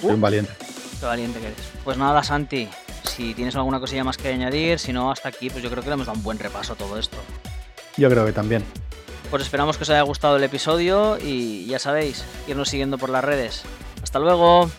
Soy un valiente. Qué valiente que eres. Pues nada, Santi, si tienes alguna cosilla más que añadir, si no, hasta aquí, pues yo creo que le hemos dado un buen repaso a todo esto. Yo creo que también. Pues esperamos que os haya gustado el episodio y ya sabéis, irnos siguiendo por las redes. Hasta luego.